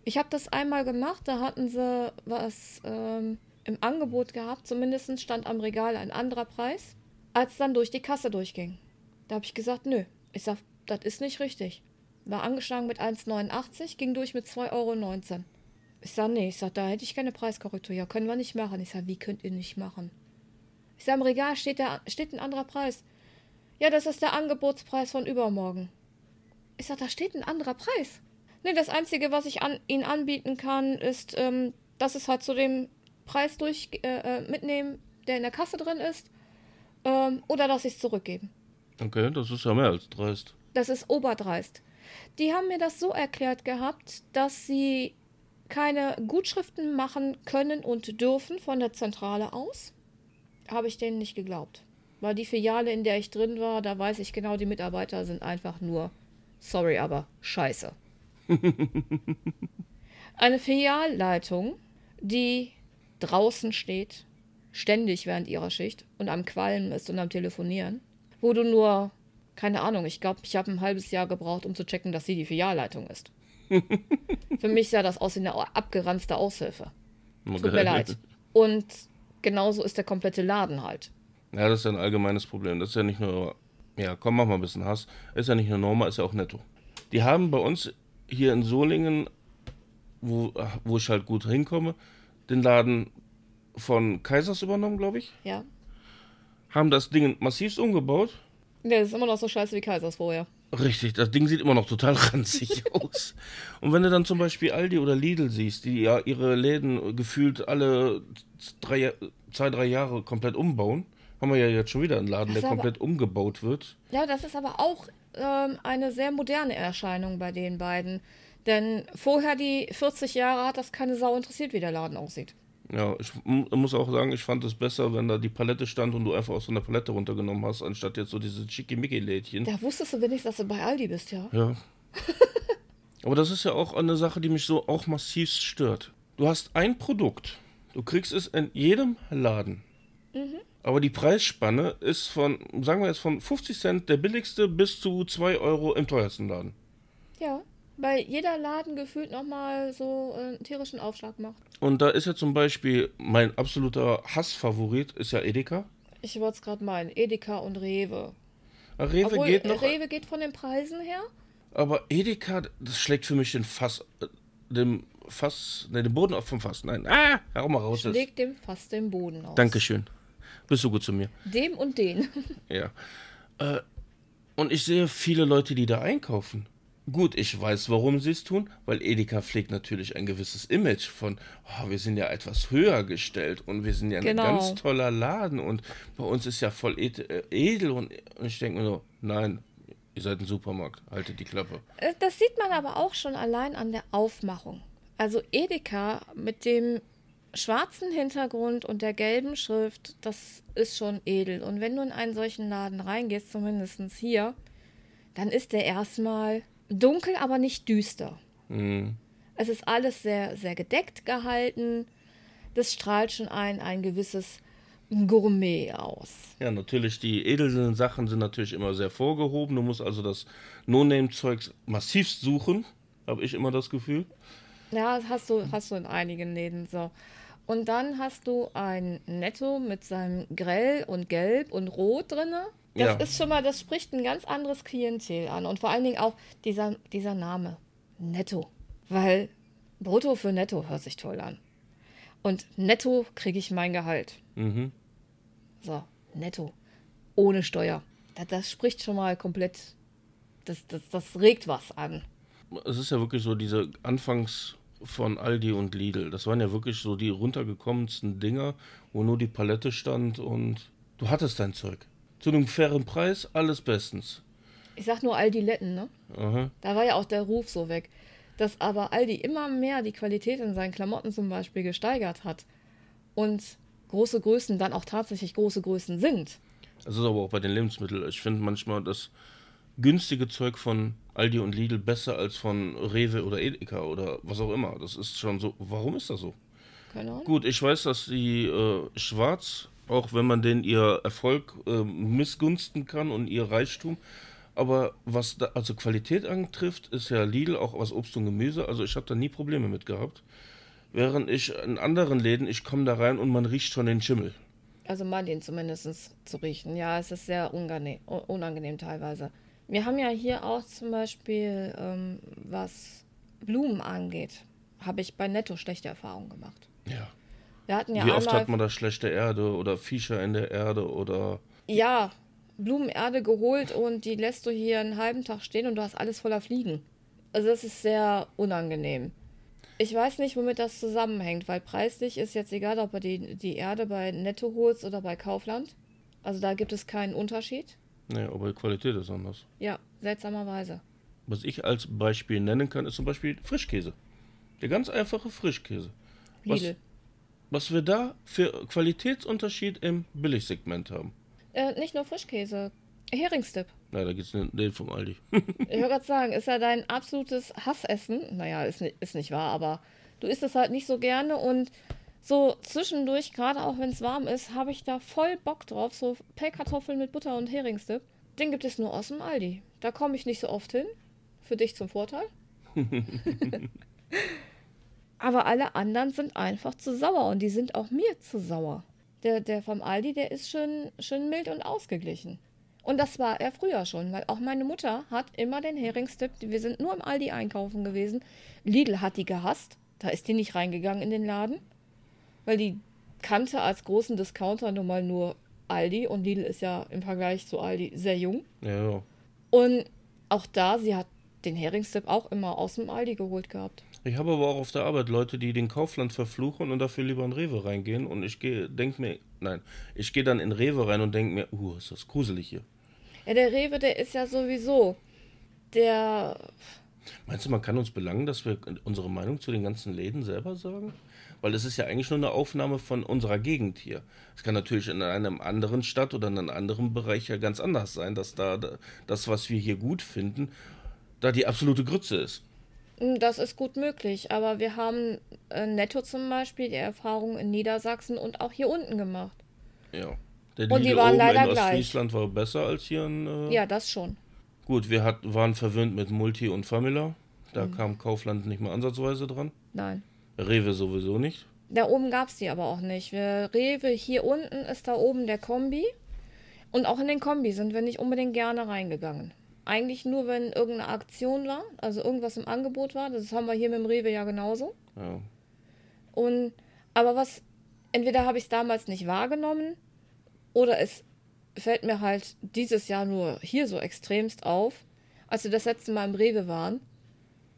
Ich habe das einmal gemacht, da hatten sie was ähm, im Angebot gehabt, zumindest stand am Regal ein anderer Preis, als dann durch die Kasse durchging. Da habe ich gesagt, nö. Ich sag, das ist nicht richtig. War angeschlagen mit 1,89, ging durch mit 2,19 Euro. Ich sag, nee, ich sag, da hätte ich keine Preiskorrektur. Ja, können wir nicht machen. Ich sag, wie könnt ihr nicht machen? Ich sag, im Regal steht, der, steht ein anderer Preis. Ja, das ist der Angebotspreis von übermorgen. Ich sag, da steht ein anderer Preis. Nee, das Einzige, was ich an, Ihnen anbieten kann, ist, ähm, dass es halt zu dem Preis durch äh, äh, mitnehmen, der in der Kasse drin ist. Ähm, oder dass ich es zurückgeben. Okay, das ist ja mehr als dreist. Das ist oberdreist. Die haben mir das so erklärt gehabt, dass sie keine Gutschriften machen können und dürfen von der Zentrale aus, habe ich denen nicht geglaubt. Weil die Filiale, in der ich drin war, da weiß ich genau, die Mitarbeiter sind einfach nur, sorry, aber scheiße. Eine Filialleitung, die draußen steht, ständig während ihrer Schicht und am Qualmen ist und am Telefonieren, wo du nur, keine Ahnung, ich glaube, ich habe ein halbes Jahr gebraucht, um zu checken, dass sie die Filialleitung ist. Für mich sah das aus wie eine abgeranzte Aushilfe. Tut mir leid. Und genauso ist der komplette Laden halt. Ja, das ist ja ein allgemeines Problem. Das ist ja nicht nur, ja, komm, mach mal ein bisschen Hass. Ist ja nicht nur Norma, ist ja auch netto. Die haben bei uns hier in Solingen, wo, wo ich halt gut hinkomme, den Laden von Kaisers übernommen, glaube ich. Ja. Haben das Ding massivst umgebaut. Ja, das ist immer noch so scheiße wie Kaisers vorher. Richtig, das Ding sieht immer noch total ranzig aus. Und wenn du dann zum Beispiel Aldi oder Lidl siehst, die ja ihre Läden gefühlt alle drei, zwei, drei Jahre komplett umbauen, haben wir ja jetzt schon wieder einen Laden, Das der aber- komplett umgebaut wird. Ja, das ist aber auch ähm, eine sehr moderne Erscheinung bei den beiden. Denn vorher die 40 Jahre hat das keine Sau interessiert, wie der Laden aussieht. Ja, ich muss auch sagen, ich fand es besser, wenn da die Palette stand und du einfach aus so einer Palette runtergenommen hast, anstatt jetzt so diese Schickimicki-Lädchen. Da wusstest du wenigstens, dass du bei Aldi bist, ja. Ja. Aber das ist ja auch eine Sache, die mich so auch massiv stört. Du hast ein Produkt, du kriegst es in jedem Laden. Aber die Preisspanne ist von, sagen wir jetzt, von 50 Cent der billigste bis zu 2 Euro im teuersten Laden. Ja. Weil jeder Laden gefühlt nochmal so äh, einen tierischen Aufschlag macht. Und da ist ja zum Beispiel mein absoluter Hassfavorit, ist ja Edeka. Ich wollte es gerade meinen. Edeka und Rewe. Rewe Obwohl, geht noch, Rewe geht von den Preisen her. aber Edeka, das schlägt für mich den Fass, äh, dem Fass, ne, den Boden auf vom Fass. Nein, ah, hau mal raus. Legt dem fast den Boden aus. Dankeschön. Bist du gut zu mir. Dem und den. Ja. Äh, und ich sehe viele Leute, die da einkaufen. Gut, ich weiß, warum sie es tun, weil Edeka pflegt natürlich ein gewisses Image von, oh, wir sind ja etwas höher gestellt und wir sind ja Genau. ein ganz toller Laden und bei uns ist ja voll äh, edel und, und ich denke mir so, nein, ihr seid ein Supermarkt, haltet die Klappe. Äh, Das sieht man aber auch schon allein an der Aufmachung. Also Edeka mit dem schwarzen Hintergrund und der gelben Schrift, das ist schon edel. Und wenn du in einen solchen Laden reingehst, zumindest hier, dann ist der erstmal dunkel, aber nicht düster. Mhm. Es ist alles sehr, sehr gedeckt gehalten. Das strahlt schon ein, ein gewisses Gourmet aus. Ja, natürlich, die edlen Sachen sind natürlich immer sehr vorgehoben. Du musst also das No-Name-Zeugs massivst suchen, habe ich immer das Gefühl. Ja, das hast du, hast du in einigen Läden so. Und dann hast du ein Netto mit seinem Grell und Gelb und Rot drinne. Das Ja. ist schon mal, das spricht ein ganz anderes Klientel an. Und vor allen Dingen auch dieser, dieser Name, Netto. Weil Brutto für Netto hört sich toll an. Und netto kriege ich mein Gehalt. Mhm. So, netto. Ohne Steuer. Das, das spricht schon mal komplett, das, das, das regt was an. Es ist ja wirklich so diese Anfangs von Aldi und Lidl. Das waren ja wirklich so die runtergekommensten Dinger, wo nur die Palette stand und du hattest dein Zeug. Zu einem fairen Preis, alles bestens. Ich sag nur Aldi Letten, ne? Aha. Da war ja auch der Ruf so weg. Dass aber Aldi immer mehr die Qualität in seinen Klamotten zum Beispiel gesteigert hat und große Größen dann auch tatsächlich große Größen sind. Das ist aber auch bei den Lebensmitteln. Ich finde manchmal das günstige Zeug von Aldi und Lidl besser als von Rewe oder Edeka oder was auch immer. Das ist schon so. Warum ist das so? Keine Ahnung. Gut, ich weiß, dass die äh, Schwarz, auch wenn man denen ihr Erfolg äh, missgunsten kann und ihr Reichtum, aber was da, also Qualität antrifft, ist ja Lidl auch was Obst und Gemüse. Also ich habe da nie Probleme mit gehabt. Während ich in anderen Läden, ich komme da rein und man riecht schon den Schimmel. Also mal den zumindest zu riechen. Ja, es ist sehr unangenehm, unangenehm teilweise. Wir haben ja hier auch zum Beispiel, ähm, was Blumen angeht, habe ich bei Netto schlechte Erfahrungen gemacht. Ja. Wir hatten ja Wie oft hat man da schlechte Erde oder Viecher in der Erde oder. ja, Blumenerde geholt und die lässt du hier einen halben Tag stehen und du hast alles voller Fliegen. Also das ist sehr unangenehm. Ich weiß nicht, womit das zusammenhängt, weil preislich ist jetzt egal, ob du die, die Erde bei Netto holst oder bei Kaufland. Also da gibt es keinen Unterschied. Nee, aber die Qualität ist anders. Ja, seltsamerweise. Was ich als Beispiel nennen kann, ist zum Beispiel Frischkäse. Der ganz einfache Frischkäse. Was- Lidl. Was wir da für Qualitätsunterschied im Billigsegment haben. Äh, nicht nur Frischkäse. Heringsdip. Na, da gibt's den, den vom Aldi. Ich wollte gerade sagen, ist ja dein absolutes Hassessen. Naja, ist, ni- ist nicht wahr, aber du isst es halt nicht so gerne und so zwischendurch, gerade auch wenn es warm ist, habe ich da voll Bock drauf. So Pellkartoffeln mit Butter und Heringsdip. Den gibt es nur aus dem Aldi. Da komme ich nicht so oft hin. Für dich zum Vorteil. aber alle anderen sind einfach zu sauer und die sind auch mir zu sauer. Der, der vom Aldi, der ist schön, schön mild und ausgeglichen. Und das war er früher schon, weil auch meine Mutter hat immer den Heringsdip. Wir sind nur im Aldi einkaufen gewesen. Lidl hat die gehasst. Da ist die nicht reingegangen in den Laden, weil die kannte als großen Discounter nun mal nur Aldi und Lidl ist ja im Vergleich zu Aldi sehr jung. Ja, ja. Und auch da, sie hat den Heringsdip auch immer aus dem Aldi geholt gehabt. Ich habe aber auch auf der Arbeit Leute, die den Kaufland verfluchen und dafür lieber in Rewe reingehen. Und ich gehe, denk mir, nein, ich gehe dann in Rewe rein und denke mir, uh, ist das gruselig hier. Ja, der Rewe, der ist ja sowieso der. Meinst du, man kann uns belangen, dass wir unsere Meinung zu den ganzen Läden selber sagen? Weil es ist ja eigentlich nur eine Aufnahme von unserer Gegend hier. Es kann natürlich in einem anderen Stadt oder in einem anderen Bereich ja ganz anders sein, dass da das, was wir hier gut finden, da die absolute Grütze ist. Hm, Das ist gut möglich, aber wir haben äh, netto zum Beispiel die Erfahrung in Niedersachsen und auch hier unten gemacht. Ja. Der Und die waren oben leider in gleich. Ostfriesland war besser als hier in. Äh, Ja, das schon. Gut, wir hat, waren verwöhnt mit Multi und Famila. Da Mhm. kam Kaufland nicht mal ansatzweise dran. Nein. Rewe sowieso nicht. Da oben gab es die aber auch nicht. Wir, Rewe hier unten ist da oben der Kombi. Und auch in den Kombi sind wir nicht unbedingt gerne reingegangen. Eigentlich nur, wenn irgendeine Aktion war, also irgendwas im Angebot war. Das haben wir hier mit dem Rewe ja genauso. Ja. Und aber was, entweder habe ich es damals nicht wahrgenommen oder es fällt mir halt dieses Jahr nur hier so extremst auf, als wir das letzte Mal im Rewe waren.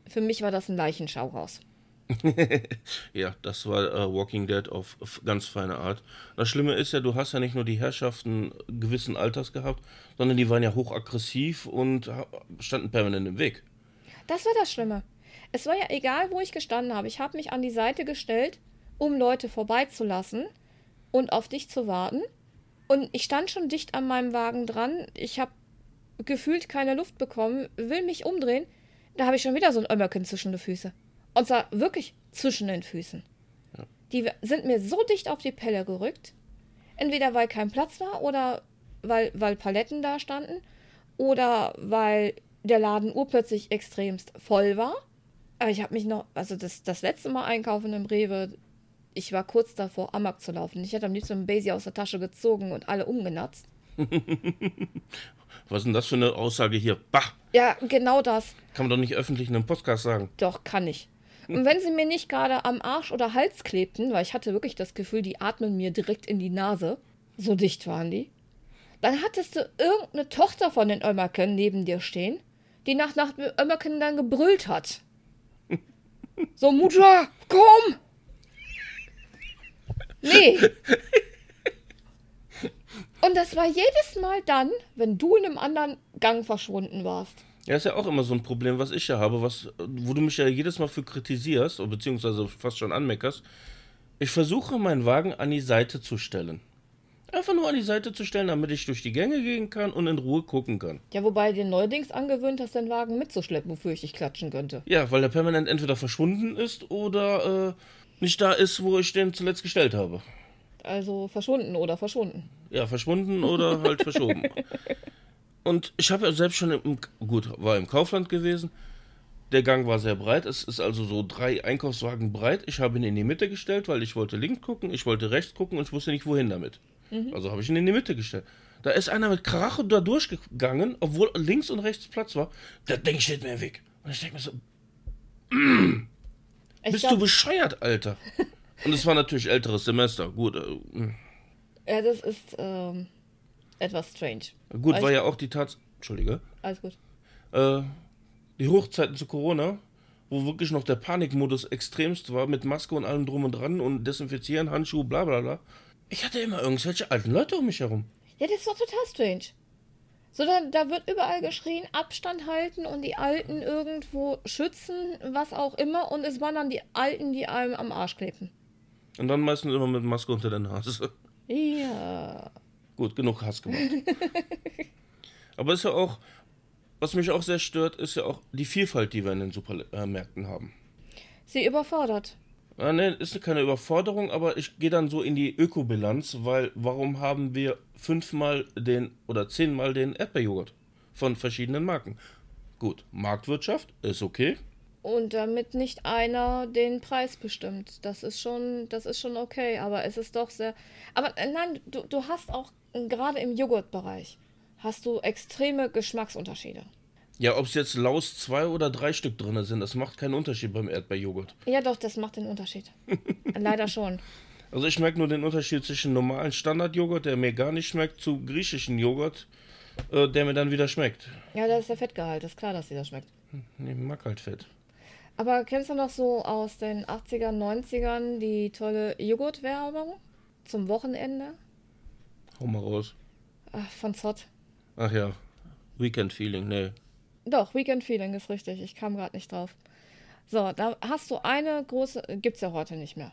Für mich war das ein Leichenschauhaus. Ja, das war äh, Walking Dead auf ganz feine Art. Das Schlimme ist ja, du hast ja nicht nur die Herrschaften gewissen Alters gehabt, sondern die waren ja hochaggressiv und standen permanent im Weg. Das war das Schlimme. Es war ja egal, wo ich gestanden habe. Ich habe mich an die Seite gestellt, um Leute vorbeizulassen und auf dich zu warten. Und ich stand schon dicht an meinem Wagen dran. Ich habe gefühlt keine Luft bekommen, will mich umdrehen. Da habe ich schon wieder so ein Ömmerken zwischen den Füßen. Und zwar wirklich zwischen den Füßen. Die sind mir so dicht auf die Pelle gerückt. Entweder weil kein Platz war oder weil, weil Paletten da standen oder weil der Laden urplötzlich extremst voll war. Aber ich habe mich noch, also das, das letzte Mal einkaufen im Rewe, ich war kurz davor, Amok zu laufen. Ich hätte am liebsten einen Basie aus der Tasche gezogen und alle umgenatzt. Was ist denn das für eine Aussage hier? Bah! Ja, genau das. Kann man doch nicht öffentlich in einem Podcast sagen. Doch, kann ich. Und wenn sie mir nicht gerade am Arsch oder Hals klebten, weil ich hatte wirklich das Gefühl, die atmen mir direkt in die Nase, so dicht waren die, dann hattest du irgendeine Tochter von den Ömmerken neben dir stehen, die nach, nach Ömmerken dann gebrüllt hat. So, Mutter, komm! Nee. Und das war jedes Mal dann, wenn du in einem anderen Gang verschwunden warst. Ja, ist ja auch immer so ein Problem, was ich ja habe, was, wo du mich ja jedes Mal für kritisierst, oder beziehungsweise fast schon anmeckerst. Ich versuche, meinen Wagen an die Seite zu stellen. Einfach nur an die Seite zu stellen, damit ich durch die Gänge gehen kann und in Ruhe gucken kann. Ja, wobei dir neuerdings angewöhnt hast, den Wagen mitzuschleppen, wofür ich dich klatschen könnte. Ja, weil der permanent entweder verschwunden ist oder äh, nicht da ist, wo ich den zuletzt gestellt habe. Also verschwunden oder verschwunden. Ja, verschwunden oder halt verschoben. Und ich habe ja selbst schon im, gut, war im Kaufland gewesen. Der Gang war sehr breit. Es ist also so drei Einkaufswagen breit. Ich habe ihn in die Mitte gestellt, weil ich wollte links gucken, ich wollte rechts gucken und ich wusste nicht, wohin damit. Also habe ich ihn in die Mitte gestellt. Da ist einer mit Krache da durchgegangen, obwohl links und rechts Platz war. Das Ding steht mir im Weg. Und ich denke mir so, Ich bist glaub, du bescheuert, Alter? Und es war natürlich älteres Semester. Gut, äh, Ja, das ist ähm, etwas strange. gut Weiß- war ja auch die Tat. Entschuldige. Alles gut. äh, die Hochzeiten zu Corona, wo wirklich noch der Panikmodus extremst war, mit Maske und allem drum und dran und Desinfizieren, Handschuhe, bla bla bla. Ich hatte immer irgendwelche alten Leute um mich herum. Ja, das ist doch total strange. So, da, da wird überall geschrien, Abstand halten und die Alten irgendwo schützen, was auch immer. Und es waren dann die Alten, die einem am Arsch klebten. Und dann meistens immer mit Maske unter der Nase. Ja. Gut, genug Hass gemacht. Aber ist ja auch, was mich auch sehr stört, ist ja auch die Vielfalt, die wir in den Supermärkten haben. Sie überfordert. Ja, ne, ist keine Überforderung, aber ich gehe dann so in die Ökobilanz, weil warum haben wir fünfmal den oder zehnmal den Erdbeerjoghurt von verschiedenen Marken? Gut, Marktwirtschaft ist okay. Und damit nicht einer den Preis bestimmt. Das ist schon, das ist schon okay, aber es ist doch sehr. Aber äh, nein, du, du hast auch äh, gerade im Joghurtbereich hast du extreme Geschmacksunterschiede. Ja, ob es jetzt Laus zwei oder drei Stück drin sind, das macht keinen Unterschied beim Erdbeerjoghurt. Ja, doch, das macht den Unterschied. Leider schon. Also ich merke nur den Unterschied zwischen normalen Standardjoghurt, der mir gar nicht schmeckt, zu griechischen Joghurt, äh, der mir dann wieder schmeckt. Ja, da ist der Fettgehalt. Ist klar, dass dir das schmeckt. Ich mag halt Fett. Aber kennst du noch so aus den 80ern, 90ern die tolle Joghurtwerbung zum Wochenende? Hau mal raus. Ach, von Zott. Ach ja, Weekend Feeling, nee. Doch, Weekend Feeling ist richtig. Ich kam gerade nicht drauf. So, da hast du eine große, gibt's ja heute nicht mehr.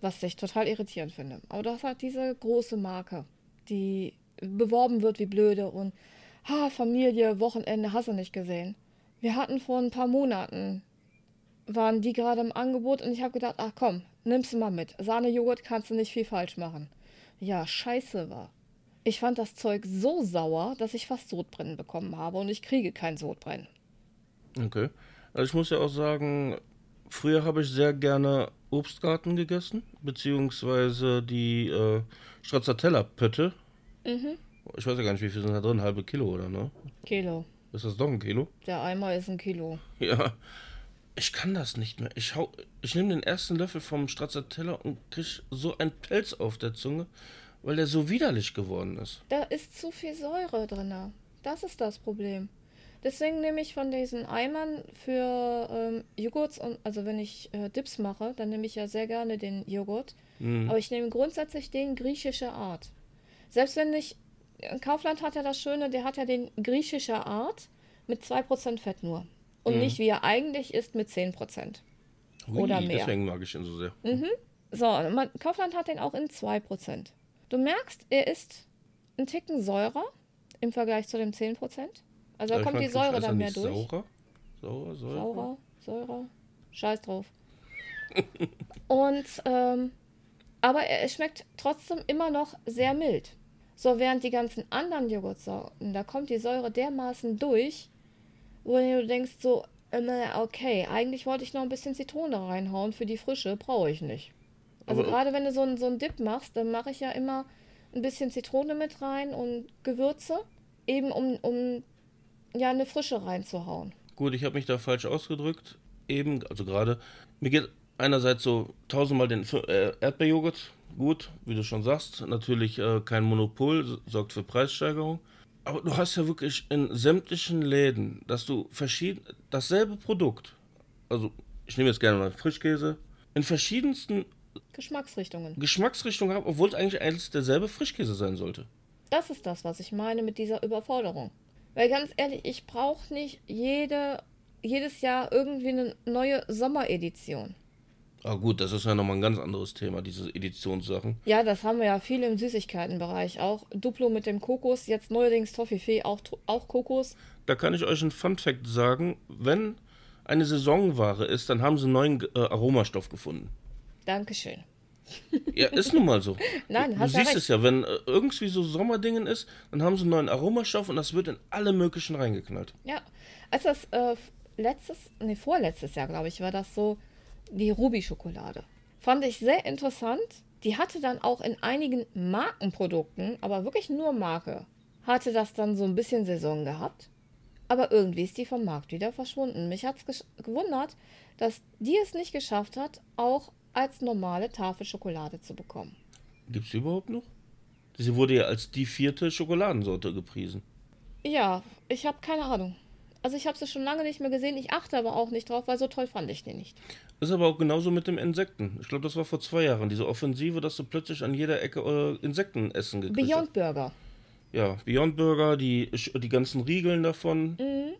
Was ich total irritierend finde. Aber du hast halt diese große Marke, die beworben wird wie blöde und ha, Familie, Wochenende, hast du nicht gesehen. Wir hatten vor ein paar Monaten, waren die gerade im Angebot und ich habe gedacht, ach komm, nimmst du mal mit. Sahnejoghurt kannst du nicht viel falsch machen. Ja, scheiße war. Ich fand das Zeug so sauer, dass ich fast Sodbrennen bekommen habe und ich kriege kein Sodbrennen. Okay. Also ich muss ja auch sagen, früher habe ich sehr gerne Obstgarten gegessen, beziehungsweise die äh, Stracciatella-Pötte. Mhm. Ich weiß ja gar nicht, wie viel sind da drin, halbe Kilo oder ne? Kilo. Ist das doch ein Kilo? Der Eimer ist ein Kilo. Ja. Ich kann das nicht mehr. Ich hau, ich nehme den ersten Löffel vom Stracciatella und krieg so einen Pelz auf der Zunge, weil der so widerlich geworden ist. Da ist zu viel Säure drin. Das ist das Problem. Deswegen nehme ich von diesen Eimern für ähm, Joghurts und also wenn ich äh, Dips mache, dann nehme ich ja sehr gerne den Joghurt. Mhm. Aber ich nehme grundsätzlich den griechischer Art. Selbst wenn ich Kaufland hat ja das Schöne, der hat ja den griechischer Art mit 2% Fett nur. Und Mhm. nicht wie er eigentlich ist mit 10%. Oder mehr. Deswegen mag ich ihn so sehr. So, man, Kaufland hat den auch in 2%. Du merkst, er ist ein Ticken säurer im Vergleich zu dem 10%. Also da kommt die Säure dann mehr durch. Saurer? Saurer, Säure? Saurer, Säurer, scheiß drauf. Und, ähm, aber er schmeckt trotzdem immer noch sehr mild. So, während die ganzen anderen Joghurtsorten, da kommt die Säure dermaßen durch, wo du denkst so, äh, okay, eigentlich wollte ich noch ein bisschen Zitrone reinhauen für die Frische, brauche ich nicht. Also Aber- gerade wenn du so einen so einen Dip machst, dann mache ich ja immer ein bisschen Zitrone mit rein und Gewürze, eben um, um ja eine Frische reinzuhauen. Gut, ich habe mich da falsch ausgedrückt. Eben, also gerade, mir geht einerseits so tausendmal den äh, Erdbeerjoghurt gut, wie du schon sagst. Natürlich äh, kein Monopol, sorgt für Preissteigerung. Aber du hast ja wirklich in sämtlichen Läden, dass du verschieden dasselbe Produkt, also ich nehme jetzt gerne mal Frischkäse, in verschiedensten Geschmacksrichtungen. Geschmacksrichtungen habe, obwohl es eigentlich alles derselbe Frischkäse sein sollte. Das ist das, was ich meine mit dieser Überforderung. Weil ganz ehrlich, ich brauche nicht jede, jedes Jahr irgendwie eine neue Sommeredition. Ah gut, das ist ja nochmal ein ganz anderes Thema, diese Editionssachen. Ja, das haben wir ja viel im Süßigkeitenbereich. Auch Duplo mit dem Kokos, jetzt neuerdings Toffifee, auch, auch Kokos. Da kann ich euch einen Fun-Fact sagen. Wenn eine Saisonware ist, dann haben sie einen neuen äh, Aromastoff gefunden. Dankeschön. Ja, ist nun mal so. Nein, du hast ja siehst recht. es ja, wenn äh, irgendwie so Sommerdingen ist, dann haben sie einen neuen Aromastoff und das wird in alle möglichen reingeknallt. Ja, als das äh, letztes, nee, vorletztes Jahr, glaube ich, war das so die Ruby-Schokolade. Fand ich sehr interessant. Die hatte dann auch in einigen Markenprodukten, aber wirklich nur Marke, hatte das dann so ein bisschen Saison gehabt. Aber irgendwie ist die vom Markt wieder verschwunden. Mich hat es gewundert, dass die es nicht geschafft hat, auch als normale Tafel Schokolade zu bekommen. Gibt es überhaupt noch? Sie wurde ja als die vierte Schokoladensorte gepriesen. Ja, ich habe keine Ahnung. Also ich habe sie schon lange nicht mehr gesehen. Ich achte aber auch nicht drauf, weil so toll fand ich die nicht. Ist aber auch genauso mit dem Insekten. Ich glaube, das war vor zwei Jahren, diese Offensive, dass du plötzlich an jeder Ecke äh, Insekten essen gekriegt hast. Beyond Burger. Ja, Beyond Burger, die, die ganzen Riegeln davon, Mhm.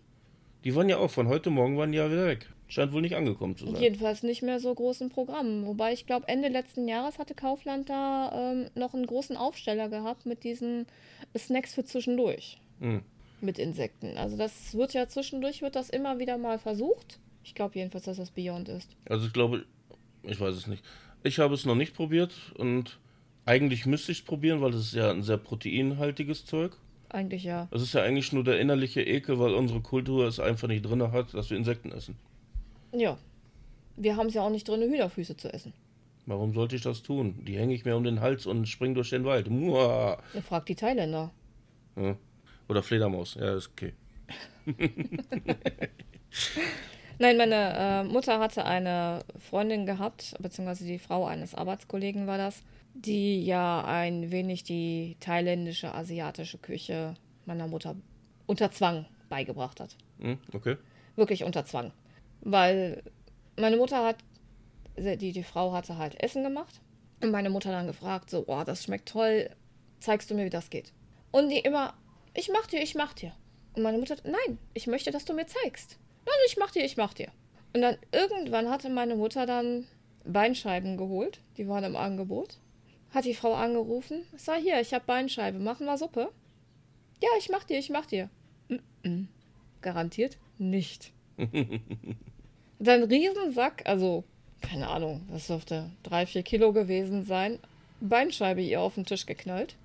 die waren ja auch von heute Morgen waren die ja wieder weg. Scheint wohl nicht angekommen zu sein. Jedenfalls nicht mehr so groß im Programm. Wobei ich glaube, Ende letzten Jahres hatte Kaufland da ähm, noch einen großen Aufsteller gehabt mit diesen Snacks für zwischendurch. Hm. Mit Insekten. Also das wird ja zwischendurch, wird das immer wieder mal versucht. Ich glaube jedenfalls, dass das Beyond ist. Also ich glaube, ich weiß es nicht. Ich habe es noch nicht probiert und eigentlich müsste ich es probieren, weil es ist ja ein sehr proteinhaltiges Zeug. Eigentlich ja. Es ist ja eigentlich nur der innerliche Ekel, weil unsere Kultur es einfach nicht drin hat, dass wir Insekten essen. Ja. Wir haben es ja auch nicht drin, Hühnerfüße zu essen. Warum sollte ich das tun? Die hänge ich mir um den Hals und spring durch den Wald. Muah. Ja, fragt die Thailänder. Ja. Oder Fledermaus, ja, ist okay. Nein, meine äh, Mutter hatte eine Freundin gehabt, beziehungsweise die Frau eines Arbeitskollegen war das, die ja ein wenig die thailändische, asiatische Küche meiner Mutter unter Zwang beigebracht hat. Hm, okay. Wirklich unter Zwang. Weil meine Mutter hat, die, die Frau hatte halt Essen gemacht und meine Mutter dann gefragt, so, oh, das schmeckt toll, zeigst du mir, wie das geht? Und die immer, ich mach dir, ich mach dir. Und meine Mutter, nein, ich möchte, dass du mir zeigst. Nein, ich mach dir, ich mach dir. Und dann irgendwann hatte meine Mutter dann Beinscheiben geholt, die waren im Angebot. Hat die Frau angerufen, sag hier, ich hab Beinscheibe, machen wir Suppe? Ja, ich mach dir, ich mach dir. Mm -mm. Garantiert nicht. dann Riesensack, also keine Ahnung, das dürfte drei, vier Kilo gewesen sein, Beinscheibe ihr auf den Tisch geknallt.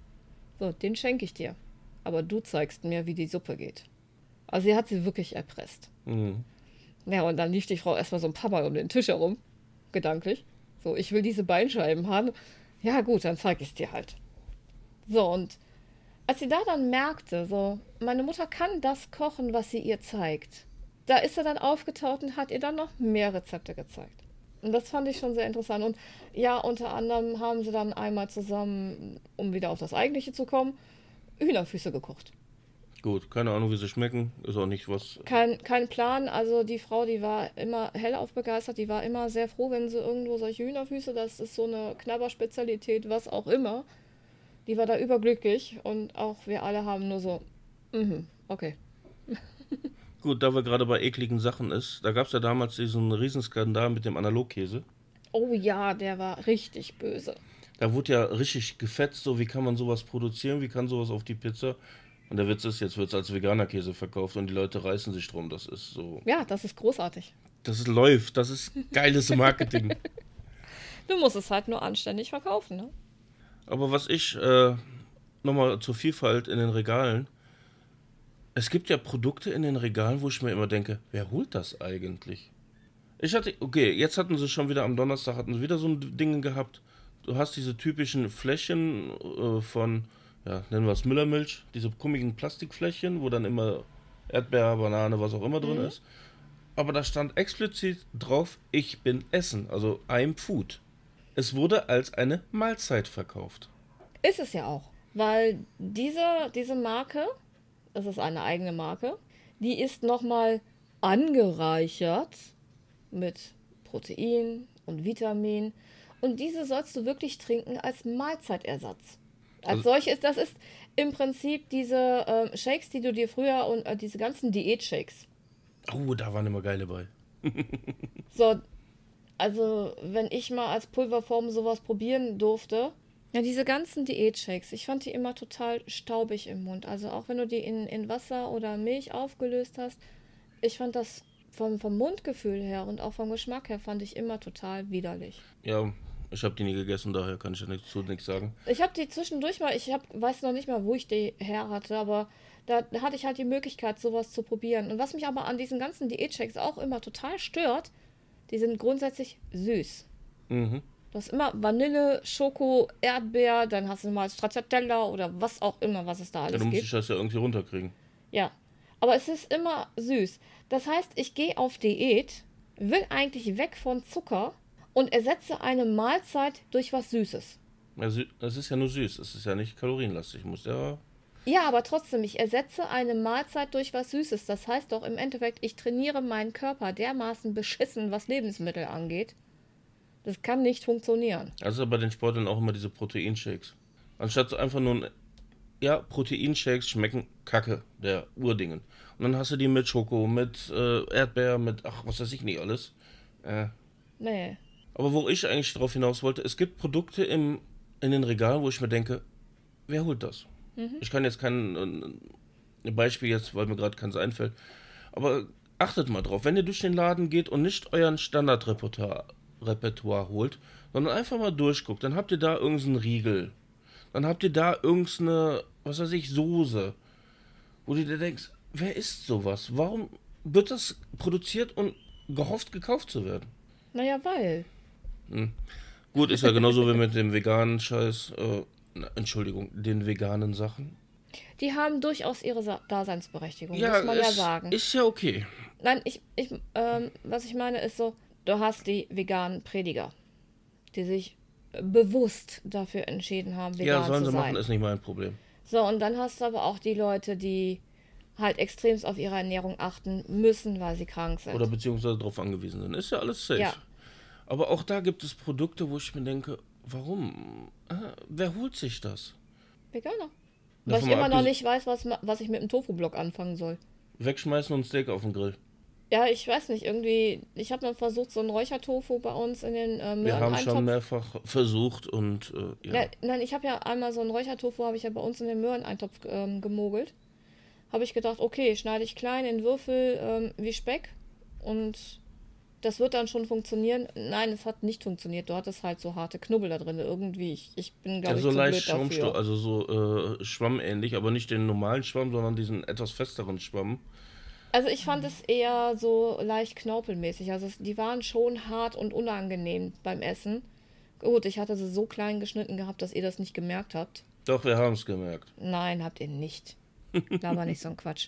So, den schenke ich dir. Aber du zeigst mir, wie die Suppe geht. Also sie hat sie wirklich erpresst. Mhm. Ja, und dann lief die Frau erstmal so ein paar Mal um den Tisch herum. Gedanklich. So, ich will diese Beinscheiben haben. Ja, gut, dann zeig ich es dir halt. So, und als sie da dann merkte, so, meine Mutter kann das kochen, was sie ihr zeigt, da ist er dann aufgetaucht und hat ihr dann noch mehr Rezepte gezeigt. Und das fand ich schon sehr interessant. Und ja, unter anderem haben sie dann einmal zusammen, um wieder auf das Eigentliche zu kommen, Hühnerfüße gekocht. Gut, keine Ahnung, wie sie schmecken. Ist auch nicht was. Kein, kein Plan. Also die Frau, die war immer hellauf begeistert. Die war immer sehr froh, wenn sie irgendwo solche Hühnerfüße, das ist so eine Knabberspezialität, was auch immer. Die war da überglücklich. Und auch wir alle haben nur so, mhm, okay. Gut, da wir gerade bei ekligen Sachen ist, da gab es ja damals diesen Riesenskandal mit dem Analogkäse. Oh ja, der war richtig böse. Da wurde ja richtig gefetzt, so wie kann man sowas produzieren, wie kann sowas auf die Pizza. Und der Witz ist, jetzt wird es als veganer Käse verkauft und die Leute reißen sich drum. Das ist so. Ja, das ist großartig. Das ist, läuft, das ist geiles Marketing. du musst es halt nur anständig verkaufen, ne? Aber was ich äh, nochmal zur Vielfalt in den Regalen es gibt ja Produkte in den Regalen, wo ich mir immer denke, wer holt das eigentlich? Ich hatte, okay, jetzt hatten sie schon wieder am Donnerstag, hatten sie wieder so ein Ding gehabt. Du hast diese typischen Fläschchen äh, von, ja, nennen wir es Müllermilch, diese komischen Plastikfläschchen, wo dann immer Erdbeer, Banane, was auch immer drin mhm. ist. Aber da stand explizit drauf, ich bin Essen, also I'm Food. Es wurde als eine Mahlzeit verkauft. Ist es ja auch, weil diese, diese Marke das ist eine eigene Marke. Die ist nochmal angereichert mit Protein und Vitamin. Und diese sollst du wirklich trinken als Mahlzeitersatz. Als also, solche ist das ist im Prinzip diese äh, Shakes, die du dir früher und äh, diese ganzen Diät-Shakes. Oh, da waren immer geile bei. so, also wenn ich mal als Pulverform sowas probieren durfte, ja, diese ganzen Diätshakes, ich fand die immer total staubig im Mund. Also auch wenn du die in, in Wasser oder Milch aufgelöst hast, ich fand das vom, vom Mundgefühl her und auch vom Geschmack her fand ich immer total widerlich. Ja, ich habe die nie gegessen, daher kann ich dazu nichts sagen. Ich habe die zwischendurch mal, ich hab, weiß noch nicht mal, wo ich die her hatte, aber da hatte ich halt die Möglichkeit, sowas zu probieren. Und was mich aber an diesen ganzen Diätshakes auch immer total stört, die sind grundsätzlich süß. Mhm. Du hast immer Vanille, Schoko, Erdbeer, dann hast du mal Stracciatella oder was auch immer, was es da alles gibt. Ja, du musst dich das ja irgendwie runterkriegen. Ja, aber es ist immer süß. Das heißt, ich gehe auf Diät, will eigentlich weg von Zucker und ersetze eine Mahlzeit durch was Süßes. Es ist ja nur süß, es ist ja nicht kalorienlastig, muss ja. Ja, aber trotzdem, ich ersetze eine Mahlzeit durch was Süßes. Das heißt doch im Endeffekt, ich trainiere meinen Körper dermaßen beschissen, was Lebensmittel angeht das kann nicht funktionieren. Also bei den Sportlern auch immer diese Proteinshakes. Anstatt einfach nur ein, ja, Proteinshakes schmecken kacke, der Urdingen. Und dann hast du die mit Schoko, mit äh, Erdbeer, mit, ach, was weiß ich nicht alles. Äh. Nee. Aber wo ich eigentlich drauf hinaus wollte, es gibt Produkte im, in den Regalen, wo ich mir denke, wer holt das? Mhm. Ich kann jetzt kein äh, Beispiel jetzt, weil mir gerade keins einfällt. Aber achtet mal drauf, wenn ihr durch den Laden geht und nicht euren Standardrepertoire Repertoire holt, sondern einfach mal durchguckt. Dann habt ihr da irgendeinen Riegel. Dann habt ihr da irgendeine, was weiß ich, Soße. Wo du dir denkst, wer isst sowas? Warum wird das produziert und gehofft, gekauft zu werden? Naja, weil. Hm. Gut, ist ja genauso wie mit dem veganen Scheiß. Äh, Entschuldigung, den veganen Sachen. Die haben durchaus ihre Sa Daseinsberechtigung, Ja, muss man ja sagen. ist ja okay. Nein, ich, ich, ähm, was ich meine ist so, du hast die veganen Prediger, die sich bewusst dafür entschieden haben, vegan Ja, sollen zu sie sein. machen, ist nicht mein Problem. So, und dann hast du aber auch die Leute, die halt extremst auf ihre Ernährung achten müssen, weil sie krank sind. Oder beziehungsweise darauf angewiesen sind. Ist ja alles safe. Ja. Aber auch da gibt es Produkte, wo ich mir denke, warum? Äh, wer holt sich das? Veganer. Was ich immer noch nicht weiß, was, was ich mit dem Tofu-Block anfangen soll. Wegschmeißen und Steak auf den Grill. Ja, ich weiß nicht, irgendwie, ich habe mal versucht, so einen Räuchertofu bei uns in den äh, Wir haben schon mehrfach versucht und äh, ja. Ja, nein, ich habe ja einmal so einen Räuchertofu, habe ich ja bei uns in den Möhreneintopf ähm, gemogelt. Habe ich gedacht, okay, schneide ich klein in Würfel ähm, wie Speck und das wird dann schon funktionieren. Nein, es hat nicht funktioniert. Du hattest halt so harte Knubbel da drin irgendwie. Ich, ich bin, glaube Ja, ich, so zu leicht blöd Schaumstoff, dafür. also so äh, schwammähnlich, aber nicht den normalen Schwamm, sondern diesen etwas festeren Schwamm. Also ich fand es eher so leicht knaupelmäßig. Also es, die waren schon hart und unangenehm beim Essen. Gut, ich hatte sie so klein geschnitten gehabt, dass ihr das nicht gemerkt habt. Doch, wir haben es gemerkt. Nein, habt ihr nicht. Laber nicht so ein Quatsch.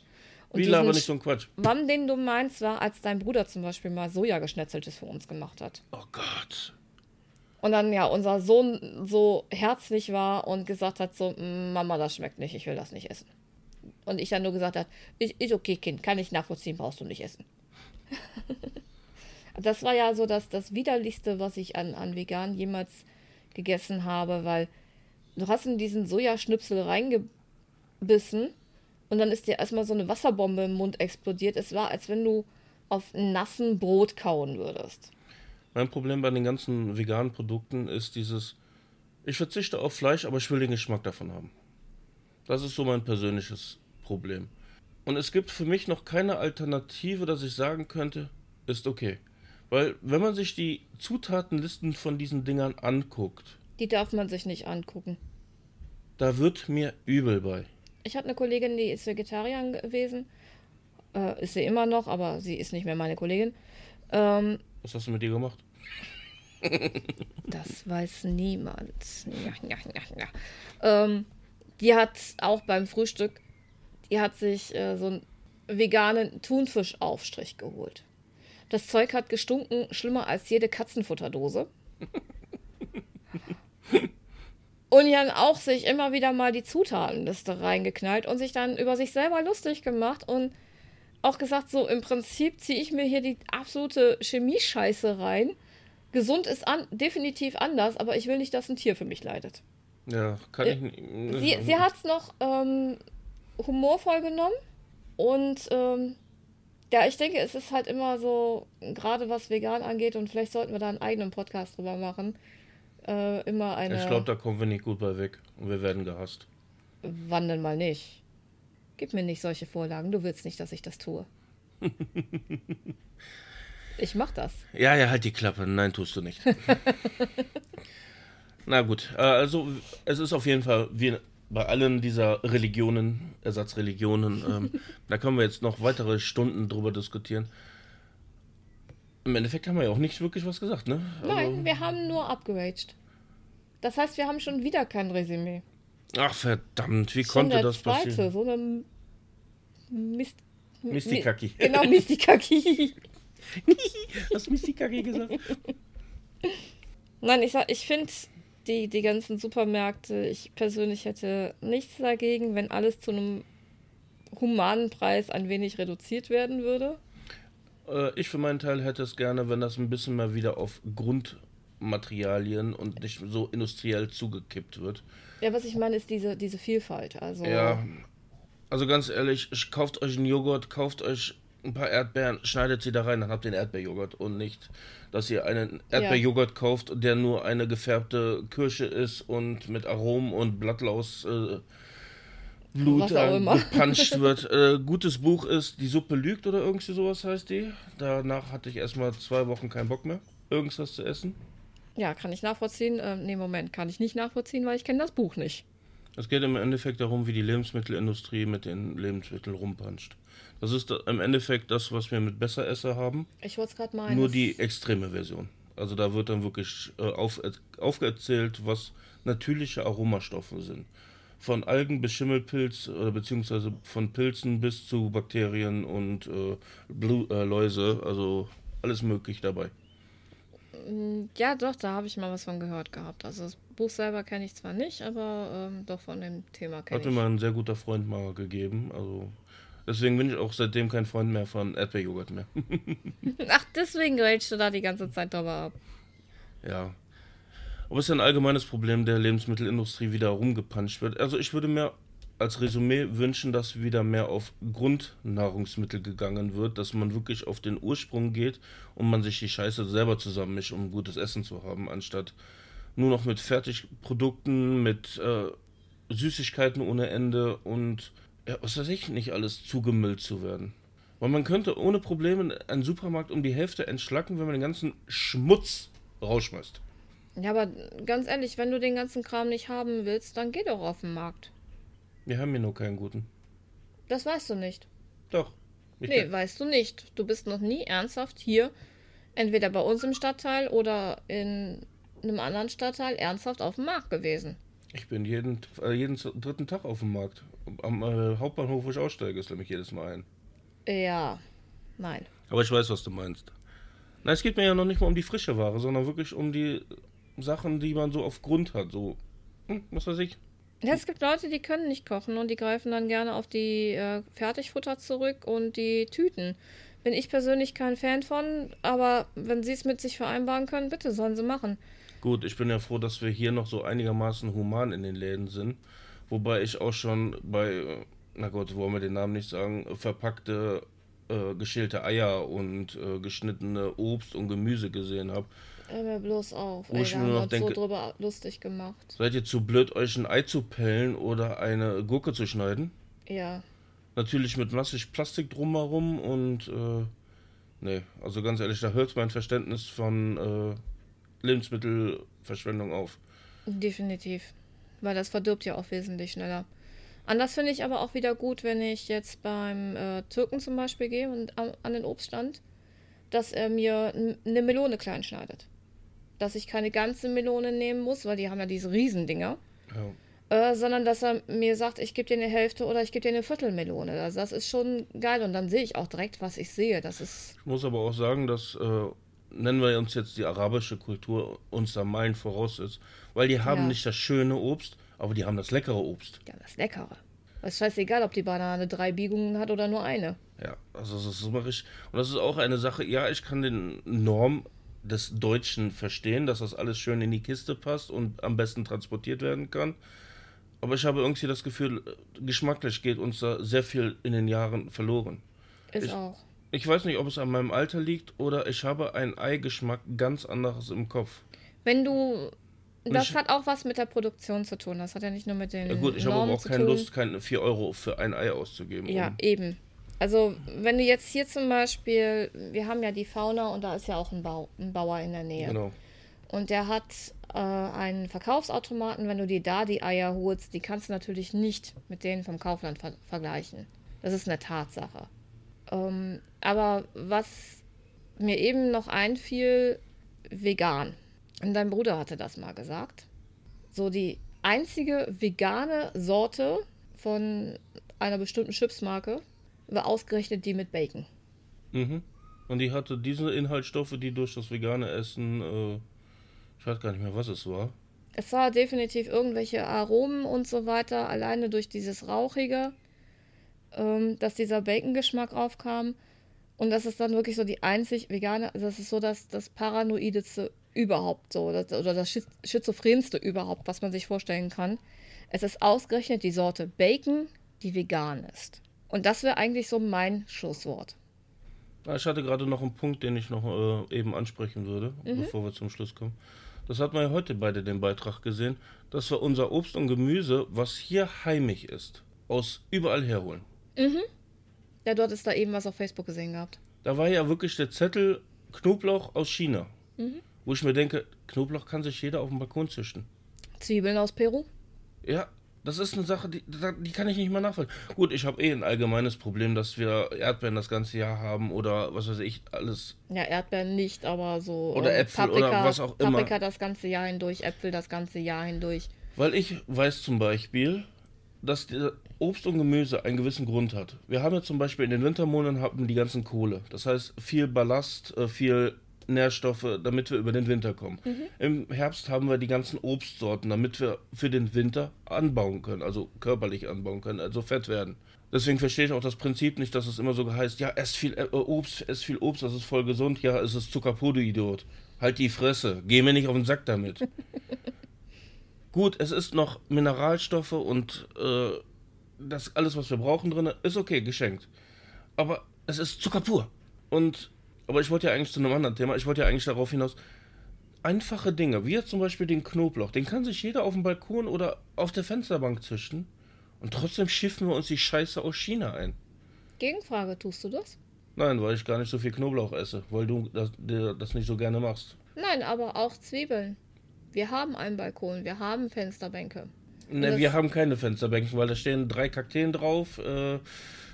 Und Wie laber nicht so ein Quatsch? Schwamm, den du meinst, war, als dein Bruder zum Beispiel mal Sojageschnetzeltes für uns gemacht hat. Oh Gott. Und dann ja unser Sohn so herzlich war und gesagt hat so, "Mm, Mama, das schmeckt nicht, ich will das nicht essen. Und ich dann nur gesagt hat, ist, ist okay, Kind, kann ich nachvollziehen, brauchst du nicht essen. das war ja so das, das widerlichste, was ich an, an vegan jemals gegessen habe, weil du hast in diesen Sojaschnipsel reingebissen und dann ist dir erstmal so eine Wasserbombe im Mund explodiert. Es war, als wenn du auf nassen Brot kauen würdest. Mein Problem bei den ganzen veganen Produkten ist dieses, ich verzichte auf Fleisch, aber ich will den Geschmack davon haben. Das ist so mein persönliches Problem. Und es gibt für mich noch keine Alternative, dass ich sagen könnte, ist okay. Weil wenn man sich die Zutatenlisten von diesen Dingern anguckt, Die darf man sich nicht angucken. da wird mir übel bei. Ich hatte eine Kollegin, die ist Vegetarierin gewesen. Äh, ist sie immer noch, aber sie ist nicht mehr meine Kollegin. Ähm, Was hast du mit dir gemacht? das weiß niemand. Ja, ja, ja, ja. Ähm, die hat auch beim Frühstück, die hat sich äh, so einen veganen Thunfischaufstrich geholt. Das Zeug hat gestunken, schlimmer als jede Katzenfutterdose. Und haben auch sich immer wieder mal die Zutatenliste reingeknallt und sich dann über sich selber lustig gemacht und auch gesagt, so im Prinzip ziehe ich mir hier die absolute Chemiescheiße rein. Gesund ist an, definitiv anders, aber ich will nicht, dass ein Tier für mich leidet. Ja, kann Äh, ich nicht. Sie, sie hat es noch ähm, humorvoll genommen und ähm, ja, ich denke, es ist halt immer so, gerade was vegan angeht und vielleicht sollten wir da einen eigenen Podcast drüber machen, äh, immer eine... Ich glaube, da kommen wir nicht gut bei weg und wir werden gehasst. Wann denn mal nicht? Gib mir nicht solche Vorlagen. Du willst nicht, dass ich das tue. ich mach das. Ja, ja, halt die Klappe. Nein, tust du nicht. Na gut, äh, also es ist auf jeden Fall wie bei allen dieser Religionen, Ersatzreligionen, ähm, da können wir jetzt noch weitere Stunden drüber diskutieren. Im Endeffekt haben wir ja auch nicht wirklich was gesagt, ne? Also, Nein, wir haben nur abgeraged. Das heißt, wir haben schon wieder kein Resümee. Ach verdammt, wie Schon konnte das zweite, passieren? so eine Mist Mistikaki. Genau, Mistikaki. Hast Mistikaki gesagt? Nein, ich sag, ich finde die, die ganzen Supermärkte, ich persönlich hätte nichts dagegen, wenn alles zu einem humanen Preis ein wenig reduziert werden würde. Äh, ich für meinen Teil hätte es gerne, wenn das ein bisschen mal wieder auf Grundmaterialien und nicht so industriell zugekippt wird. Ja, was ich meine, ist diese, diese Vielfalt. Also, Ja, also ganz ehrlich, kauft euch einen Joghurt, kauft euch ein paar Erdbeeren, schneidet sie da rein, dann habt ihr einen Erdbeerjoghurt und nicht, dass ihr einen Erdbeerjoghurt kauft, der nur eine gefärbte Kirsche ist und mit Aromen und Blattlaus äh, Blut äh, gepanscht wird. Äh, gutes Buch ist Die Suppe lügt oder irgendwie sowas heißt die. Danach hatte ich erstmal zwei Wochen keinen Bock mehr, irgendwas zu essen. ja, kann ich nachvollziehen. Ähm, nee, Moment, kann ich nicht nachvollziehen, weil ich kenne das Buch nicht. Es geht im Endeffekt darum, wie die Lebensmittelindustrie mit den Lebensmitteln rumpanscht. Das ist im Endeffekt das, was wir mit Besseresser haben, Ich wollte es gerade meinen. nur die extreme Version. Also da wird dann wirklich äh, auf, aufgezählt, was natürliche Aromastoffe sind. Von Algen bis Schimmelpilz oder beziehungsweise von Pilzen bis zu Bakterien und äh, Blu äh, Läuse, also alles möglich dabei. Mm, ja, doch, da habe ich mal was von gehört gehabt. Also das Buch selber kenne ich zwar nicht, aber ähm, doch von dem Thema kenne Hat ich. mir mal ein sehr guter Freund mal gegeben. Also deswegen bin ich auch seitdem kein Freund mehr von Erdbeerjoghurt mehr. Ach, deswegen ragest du da die ganze Zeit drüber ab. ja. Aber es ist ein allgemeines Problem der Lebensmittelindustrie, wie da rumgepanscht wird. Also ich würde mir als Resümee wünschen, dass wieder mehr auf Grundnahrungsmittel gegangen wird, dass man wirklich auf den Ursprung geht und man sich die Scheiße selber zusammenmischt, um gutes Essen zu haben, anstatt nur noch mit Fertigprodukten, mit äh, Süßigkeiten ohne Ende und ja, was weiß ich, nicht alles zugemüllt zu werden. Weil man könnte ohne Probleme einen Supermarkt um die Hälfte entschlacken, wenn man den ganzen Schmutz rausschmeißt. Ja, aber ganz ehrlich, wenn du den ganzen Kram nicht haben willst, dann geh doch auf den Markt. Wir haben hier nur keinen guten. Das weißt du nicht. Doch. Ich Nee, kenn- weißt du nicht. Du bist noch nie ernsthaft hier, entweder bei uns im Stadtteil oder in einem anderen Stadtteil, ernsthaft auf dem Markt gewesen. Ich bin jeden, äh, jeden dritten Tag auf dem Markt. Am äh, Hauptbahnhof, wo ich aussteige, ist nämlich jedes Mal ein. Ja, nein. Aber ich weiß, was du meinst. Na, es geht mir ja noch nicht mal um die frische Ware, sondern wirklich um die Sachen, die man so auf Grund hat. So, hm, was weiß ich. Ja, es gibt Leute, die können nicht kochen und die greifen dann gerne auf die äh, Fertigfutter zurück und die Tüten. Bin ich persönlich kein Fan von, aber wenn sie es mit sich vereinbaren können, bitte sollen sie machen. Gut, ich bin ja froh, dass wir hier noch so einigermaßen human in den Läden sind. Wobei ich auch schon bei, na Gott, wollen wir den Namen nicht sagen, verpackte, äh, geschälte Eier und äh, geschnittene Obst und Gemüse gesehen habe. Hör mir bloß auf. Wo Ey, ich mir noch denke- so drüber lustig gemacht. Seid ihr zu blöd, euch ein Ei zu pellen oder eine Gurke zu schneiden? Ja. Natürlich mit massig Plastik drumherum und äh, nee, also ganz ehrlich, da hört mein Verständnis von äh, Lebensmittelverschwendung auf. Definitiv. Weil das verdirbt ja auch wesentlich schneller. Anders finde ich aber auch wieder gut, wenn ich jetzt beim äh, Türken zum Beispiel gehe und an, an den Obststand, dass er mir eine Melone klein schneidet. Dass ich keine ganze Melone nehmen muss, weil die haben ja diese Riesendinger. Ja. Äh, sondern dass er mir sagt, ich gebe dir eine Hälfte oder ich gebe dir eine Viertelmelone. Also das ist schon geil und dann sehe ich auch direkt, was ich sehe. Das ist Ich muss aber auch sagen, dass, äh, nennen wir uns jetzt die arabische Kultur, uns da Meilen voraus ist. Weil die haben Ja. nicht das schöne Obst, aber die haben das leckere Obst. ja das Leckere. Es ist scheißegal, ob die Banane drei Biegungen hat oder nur eine. Ja, also das ist immer richtig. Und das ist auch eine Sache, ja, ich kann den Norm des Deutschen verstehen, dass das alles schön in die Kiste passt und am besten transportiert werden kann. Aber ich habe irgendwie das Gefühl, geschmacklich geht uns da sehr viel in den Jahren verloren. Ist Ich- auch. Ich weiß nicht, ob es an meinem Alter liegt oder ich habe einen Eigeschmack ganz anderes im Kopf. Wenn du. Das ich- hat auch was mit der Produktion zu tun. Das hat ja nicht nur mit den Ja gut, ich habe aber Normen auch keine tun. Lust, keine 4 Euro für ein Ei auszugeben. Ja, eben. Also, wenn du jetzt hier zum Beispiel, wir haben ja die Fauna und da ist ja auch ein, Bau, ein Bauer in der Nähe. Genau. Und der hat äh, einen Verkaufsautomaten. Wenn du dir da die Eier holst, die kannst du natürlich nicht mit denen vom Kaufland ver vergleichen. Das ist eine Tatsache. Ähm, aber was mir eben noch einfiel, vegan. Und dein Bruder hatte das mal gesagt. So die einzige vegane Sorte von einer bestimmten Chipsmarke war ausgerechnet die mit Bacon. Mhm. Und die hatte diese Inhaltsstoffe, die durch das vegane Essen, äh, ich weiß gar nicht mehr, was es war. Es war definitiv irgendwelche Aromen und so weiter, alleine durch dieses Rauchige, ähm, dass dieser Bacon-Geschmack aufkam. Und das ist dann wirklich so die einzig vegane, also das ist so das, das Paranoideste überhaupt so, das, oder das Schiz- Schizophrenste überhaupt, was man sich vorstellen kann. Es ist ausgerechnet die Sorte Bacon, die vegan ist. Und das wäre eigentlich so mein Schlusswort. Ich hatte gerade noch einen Punkt, den ich noch äh, eben ansprechen würde, Mhm. bevor wir zum Schluss kommen. Das hat man ja heute beide den Beitrag gesehen, dass wir unser Obst und Gemüse, was hier heimisch ist, aus überall herholen. Ja, du hattest da eben was auf Facebook gesehen gehabt. Da war ja wirklich der Zettel Knoblauch aus China. Mhm. Wo ich mir denke, Knoblauch kann sich jeder auf dem Balkon züchten. Zwiebeln aus Peru? Ja, das ist eine Sache, die, die kann ich nicht mehr nachvollziehen. Gut, ich habe eh ein allgemeines Problem, dass wir Erdbeeren das ganze Jahr haben oder was weiß ich, alles. Ja, Erdbeeren nicht, aber so. Oder ähm, Äpfel oder was auch immer. Paprika das ganze Jahr hindurch, Äpfel das ganze Jahr hindurch. Weil ich weiß zum Beispiel, dass Obst und Gemüse einen gewissen Grund hat. Wir haben ja zum Beispiel in den Wintermonaten haben die ganzen Kohle. Das heißt, viel Ballast, äh, viel Nährstoffe, damit wir über den Winter kommen. Mhm. Im Herbst haben wir die ganzen Obstsorten, damit wir für den Winter anbauen können, also körperlich anbauen können, also fett werden. Deswegen verstehe ich auch das Prinzip nicht, dass es immer so heißt, ja, ess viel äh, Obst, ess viel Obst, das ist voll gesund. Ja, es ist Zuckerpur, du Idiot. Halt die Fresse. Geh mir nicht auf den Sack damit. Gut, es ist noch Mineralstoffe und äh, das alles, was wir brauchen drin, ist okay, geschenkt. Aber es ist Zucker pur. Und, aber ich wollte ja eigentlich zu einem anderen Thema, ich wollte ja eigentlich darauf hinaus, einfache Dinge, wie jetzt zum Beispiel den Knoblauch, den kann sich jeder auf dem Balkon oder auf der Fensterbank züchten. Und trotzdem schiffen wir uns die Scheiße aus China ein. Gegenfrage, tust du das? Nein, weil ich gar nicht so viel Knoblauch esse, weil du das, das nicht so gerne machst. Nein, aber auch Zwiebeln. Wir haben einen Balkon, wir haben Fensterbänke. Ne, wir haben keine Fensterbänke, weil da stehen drei Kakteen drauf, äh,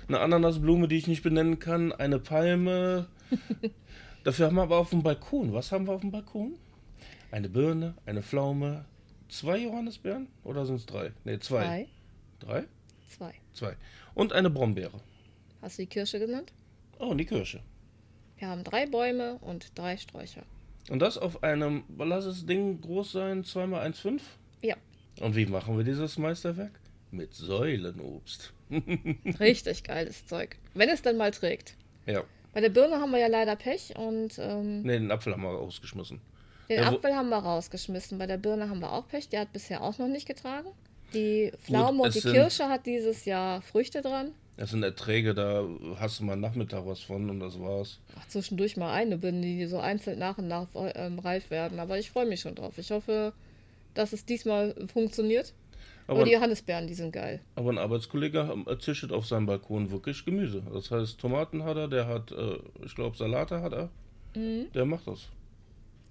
eine Ananasblume, die ich nicht benennen kann, eine Palme. Dafür haben wir aber auf dem Balkon. Was haben wir auf dem Balkon? Eine Birne, eine Pflaume, zwei Johannisbeeren oder sind es drei? Ne, zwei. Drei. Drei? Zwei. Zwei. Und eine Brombeere. Hast du die Kirsche genannt? Oh, die Kirsche. Wir haben drei Bäume und drei Sträucher. Und das auf einem, lass es Ding groß sein, 2x1,5? Ja. Und wie machen wir dieses Meisterwerk? Mit Säulenobst. Richtig geiles Zeug. Wenn es dann mal trägt. Ja. Bei der Birne haben wir ja leider Pech und. Ähm, ne, den Apfel haben wir rausgeschmissen. Den ja, Apfel haben wir rausgeschmissen. Bei der Birne haben wir auch Pech. Der hat bisher auch noch nicht getragen. Die Pflaume Gut, und die Kirsche hat dieses Jahr Früchte dran. Es sind Erträge, da hast du mal Nachmittag was von und das war's. Ach, zwischendurch mal eine bin, die so einzeln nach und nach ähm, reif werden. Aber ich freue mich schon drauf. Ich hoffe, dass es diesmal funktioniert. Aber, aber die Johannisbeeren, die sind geil. Aber ein Arbeitskollege zischt auf seinem Balkon wirklich Gemüse. Das heißt, Tomaten hat er, der hat, äh, ich glaube, Salate hat er. Mhm. Der macht das.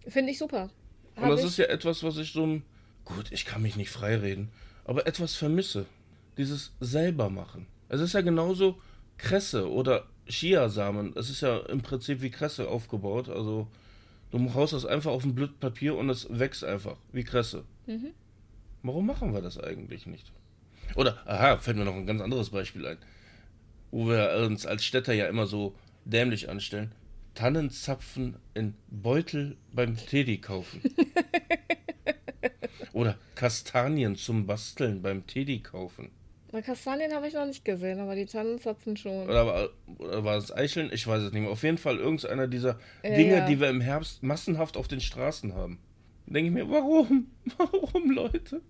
Finde ich super. Hab und das ich... ist ja etwas, was ich so. Gut, ich kann mich nicht freireden, aber etwas vermisse. Dieses selber machen. Es ist ja genauso Kresse oder Chiasamen. Es ist ja im Prinzip wie Kresse aufgebaut. Also du haust das einfach auf ein Blatt Papier und es wächst einfach wie Kresse. Mhm. Warum machen wir das eigentlich nicht? Oder, aha, fällt mir noch ein ganz anderes Beispiel ein. Wo wir uns als Städter ja immer so dämlich anstellen. Tannenzapfen in Beutel beim Teddy kaufen. Oder Kastanien zum Basteln beim Teddy kaufen. Bei Kastanien habe ich noch nicht gesehen, aber die Tannenzapfen schon. Oder war, oder war es Eicheln? Ich weiß es nicht mehr. Auf jeden Fall irgendeiner dieser ja, Dinge, ja. die wir im Herbst massenhaft auf den Straßen haben. Denke ich mir, warum? Warum, Leute?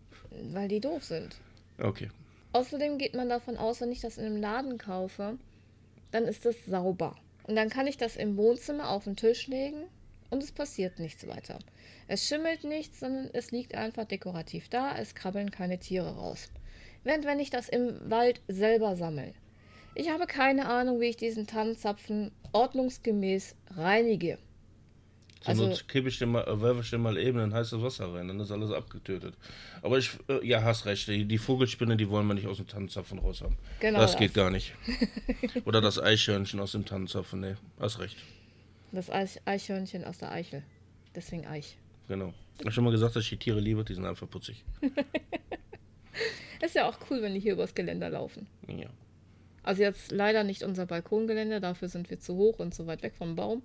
Weil die doof sind. Okay. Außerdem geht man davon aus, wenn ich das in einem Laden kaufe, dann ist das sauber. Und dann kann ich das im Wohnzimmer auf den Tisch legen und es passiert nichts weiter. Es schimmelt nichts, sondern es liegt einfach dekorativ da, es krabbeln keine Tiere raus während wenn ich das im Wald selber sammle. Ich habe keine Ahnung, wie ich diesen Tannenzapfen ordnungsgemäß reinige. Zur also, Not kippe ich den mal, äh, werfe ich den mal eben in heißes Wasser rein, dann ist alles abgetötet. Aber ich, äh, ja, hast recht, die, die Vogelsspinne, die wollen wir nicht aus dem Tannenzapfen raus haben. Genau. Das, das. geht gar nicht. Oder das Eichhörnchen aus dem Tannenzapfen, nee, hast recht. Das Eichhörnchen aus der Eichel. Deswegen Eich. Genau. Ich habe schon mal gesagt, dass ich die Tiere liebe, die sind einfach putzig. Ist ja auch cool, wenn die hier übers Geländer laufen. Ja. Also jetzt leider nicht unser Balkongelände, dafür sind wir zu hoch und zu weit weg vom Baum.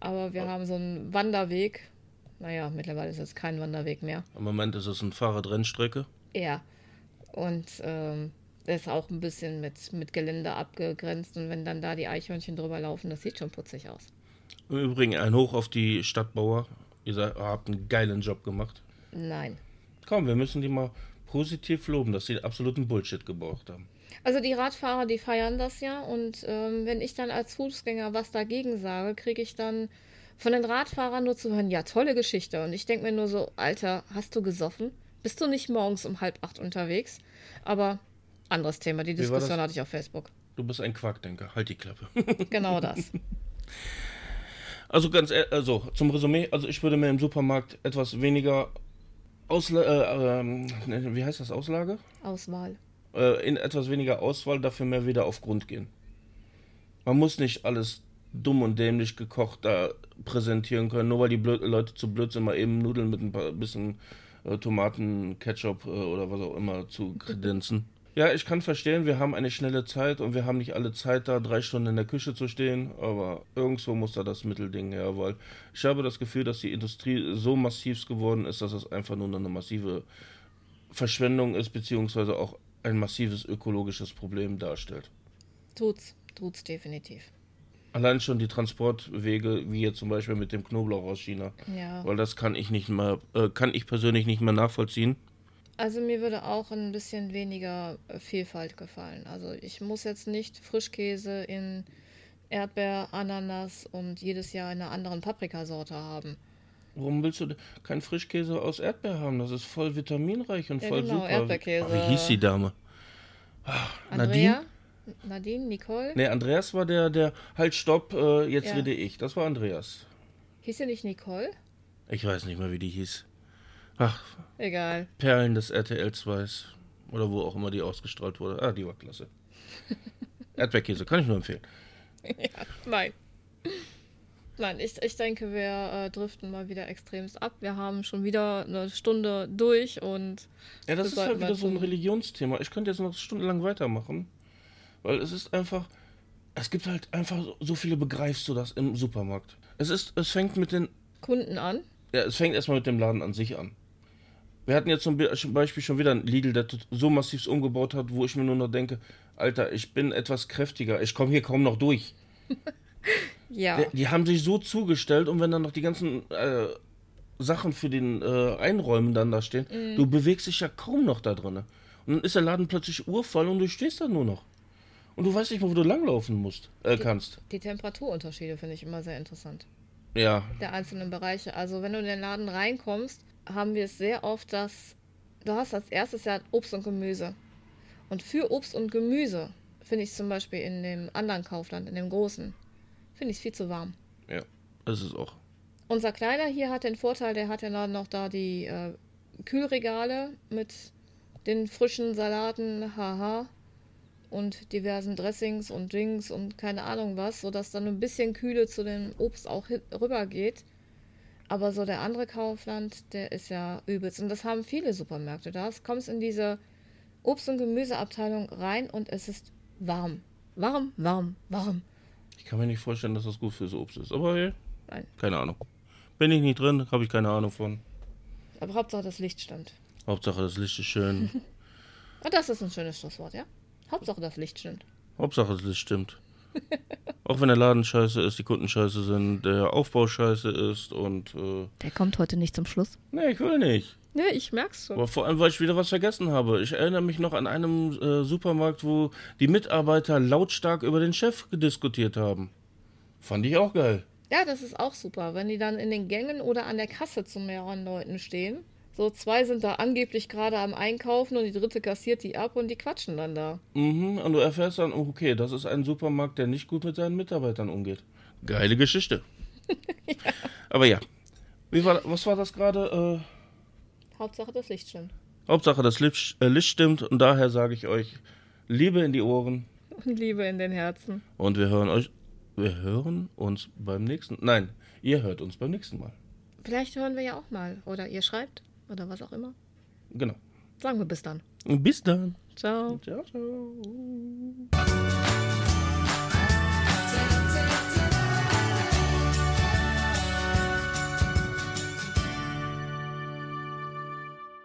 Aber wir oh. haben so einen Wanderweg. Naja, mittlerweile ist es kein Wanderweg mehr. Im Moment ist es eine Fahrradrennstrecke. Ja. Und ähm, ist auch ein bisschen mit, mit Geländer abgegrenzt. Und wenn dann da die Eichhörnchen drüber laufen, das sieht schon putzig aus. Im Übrigen ein Hoch auf die Stadtbauer. Ihr habt einen geilen Job gemacht. Nein. Komm, wir müssen die mal positiv loben, dass sie absoluten Bullshit gebraucht haben. Also die Radfahrer, die feiern das ja und ähm, wenn ich dann als Fußgänger was dagegen sage, kriege ich dann von den Radfahrern nur zu hören, ja, tolle Geschichte. Und ich denke mir nur so, Alter, hast du gesoffen? Bist du nicht morgens um halb acht unterwegs? Aber anderes Thema, die Diskussion hatte ich auf Facebook. Du bist ein Quarkdenker, halt die Klappe. genau das. Also ganz also zum Resümee, also ich würde mir im Supermarkt etwas weniger Ausla äh, äh, wie heißt das? Auslage? Auswahl. Äh, in etwas weniger Auswahl, dafür mehr wieder auf Grund gehen. Man muss nicht alles dumm und dämlich gekocht da präsentieren können, nur weil die blöd, Leute zu blöd sind, mal eben Nudeln mit ein paar, bisschen äh, Tomaten, Ketchup äh, oder was auch immer zu kredenzen. Ja, ich kann verstehen, wir haben eine schnelle Zeit und wir haben nicht alle Zeit da, drei Stunden in der Küche zu stehen, aber irgendwo muss da das Mittelding her, weil ich habe das Gefühl, dass die Industrie so massiv geworden ist, dass es einfach nur eine massive Verschwendung ist, beziehungsweise auch ein massives ökologisches Problem darstellt. Tut's, tut's definitiv. Allein schon die Transportwege, wie jetzt zum Beispiel mit dem Knoblauch aus China. Ja. Weil das kann ich nicht mehr, äh, kann ich persönlich nicht mehr nachvollziehen. Also mir würde auch ein bisschen weniger äh, Vielfalt gefallen. Also ich muss jetzt nicht Frischkäse in Erdbeer, Ananas und jedes Jahr eine anderen Paprikasorte haben. Warum willst du keinen Frischkäse aus Erdbeer haben? Das ist voll vitaminreich und Ja, voll genau, super. Erdbeerkäse. Wie hieß die Dame? Ah, Andrea? Nadine? Nicole? Nee, Andreas war der, der, halt stopp, äh, jetzt Ja. rede ich. Das war Andreas. Hieß sie nicht Nicole? Ich weiß nicht mehr, wie die hieß. Ach, Egal. Perlen des RTL 2 oder wo auch immer die ausgestrahlt wurde. Ah, die war klasse. Erdbeerkäse, kann ich nur empfehlen. Nein. Nein, ich, ich denke, wir äh, driften mal wieder extremst ab. Wir haben schon wieder eine Stunde durch und Ja, das ist halt wieder so ein Religionsthema. Ich könnte jetzt noch stundenlang weitermachen, weil es ist einfach, es gibt halt einfach so- viele, begreifst du das im Supermarkt. Es ist, es fängt mit den, Kunden an. ja, es fängt erstmal mit dem Laden an sich an. Wir hatten jetzt zum Be- zum Beispiel schon wieder einen Lidl, der so massiv umgebaut hat, wo ich mir nur noch denke, Alter, ich bin etwas kräftiger, ich komme hier kaum noch durch. Ja. Der, die haben sich so zugestellt und wenn dann noch die ganzen äh, Sachen für den äh, Einräumen dann da stehen, Mhm. du bewegst dich ja kaum noch da drin. Und dann ist der Laden plötzlich urvoll und du stehst da nur noch. Und du weißt nicht mehr, wo du langlaufen musst, äh, kannst. Die Temperaturunterschiede finde ich immer sehr interessant. Ja, Der einzelnen Bereiche. Also wenn du in den Laden reinkommst, haben wir es sehr oft, dass du hast als erstes ja Obst und Gemüse. Und für Obst und Gemüse finde ich zum Beispiel in dem anderen Kaufland, in dem großen, finde ich es viel zu warm. ja, das ist auch. Unser Kleiner hier hat den Vorteil, der hat ja dann noch da die äh, Kühlregale mit den frischen Salaten, haha, und diversen Dressings und Drinks und keine Ahnung was, sodass dann ein bisschen Kühle zu dem Obst auch rübergeht. Aber so der andere Kaufland, der ist ja übelst. Und das haben viele Supermärkte. Da kommst in diese Obst- und Gemüseabteilung rein und es ist warm. Warm, warm, warm. Ich kann mir nicht vorstellen, dass das gut für so Obst ist. Aber hey, Nein. keine Ahnung. Bin ich nicht drin, habe ich keine Ahnung von. Aber Hauptsache das Licht stimmt. Hauptsache das Licht ist schön. Und das ist ein schönes Schlusswort, ja? Hauptsache das Licht stimmt. Hauptsache das Licht stimmt. Auch wenn der Laden scheiße ist, die Kunden scheiße sind, der Aufbau scheiße ist und äh, Der kommt heute nicht zum Schluss. nee, ich will nicht. Ja, ich merk's schon. Aber vor allem, weil ich wieder was vergessen habe. Ich erinnere mich noch an einem äh, Supermarkt, wo die Mitarbeiter lautstark über den Chef diskutiert haben. Fand ich auch geil. Ja, das ist auch super, wenn die dann in den Gängen oder an der Kasse zu mehreren Leuten stehen. So zwei sind da angeblich gerade am Einkaufen und die dritte kassiert die ab und die quatschen dann da. Mhm, und du erfährst dann, okay, das ist ein Supermarkt, der nicht gut mit seinen Mitarbeitern umgeht. Geile Geschichte. Aber ja. Wie war, was war das gerade? Äh, Hauptsache das Licht stimmt. Hauptsache, das Licht, äh, Licht stimmt und daher sage ich euch, Liebe in die Ohren Und Liebe in den Herzen. und wir hören euch, wir hören uns beim nächsten, nein, ihr hört uns beim nächsten Mal. Vielleicht hören wir ja auch mal. Oder ihr schreibt. Oder was auch immer. Genau. Sagen wir bis dann. Bis dann. Ciao. Ciao, ciao.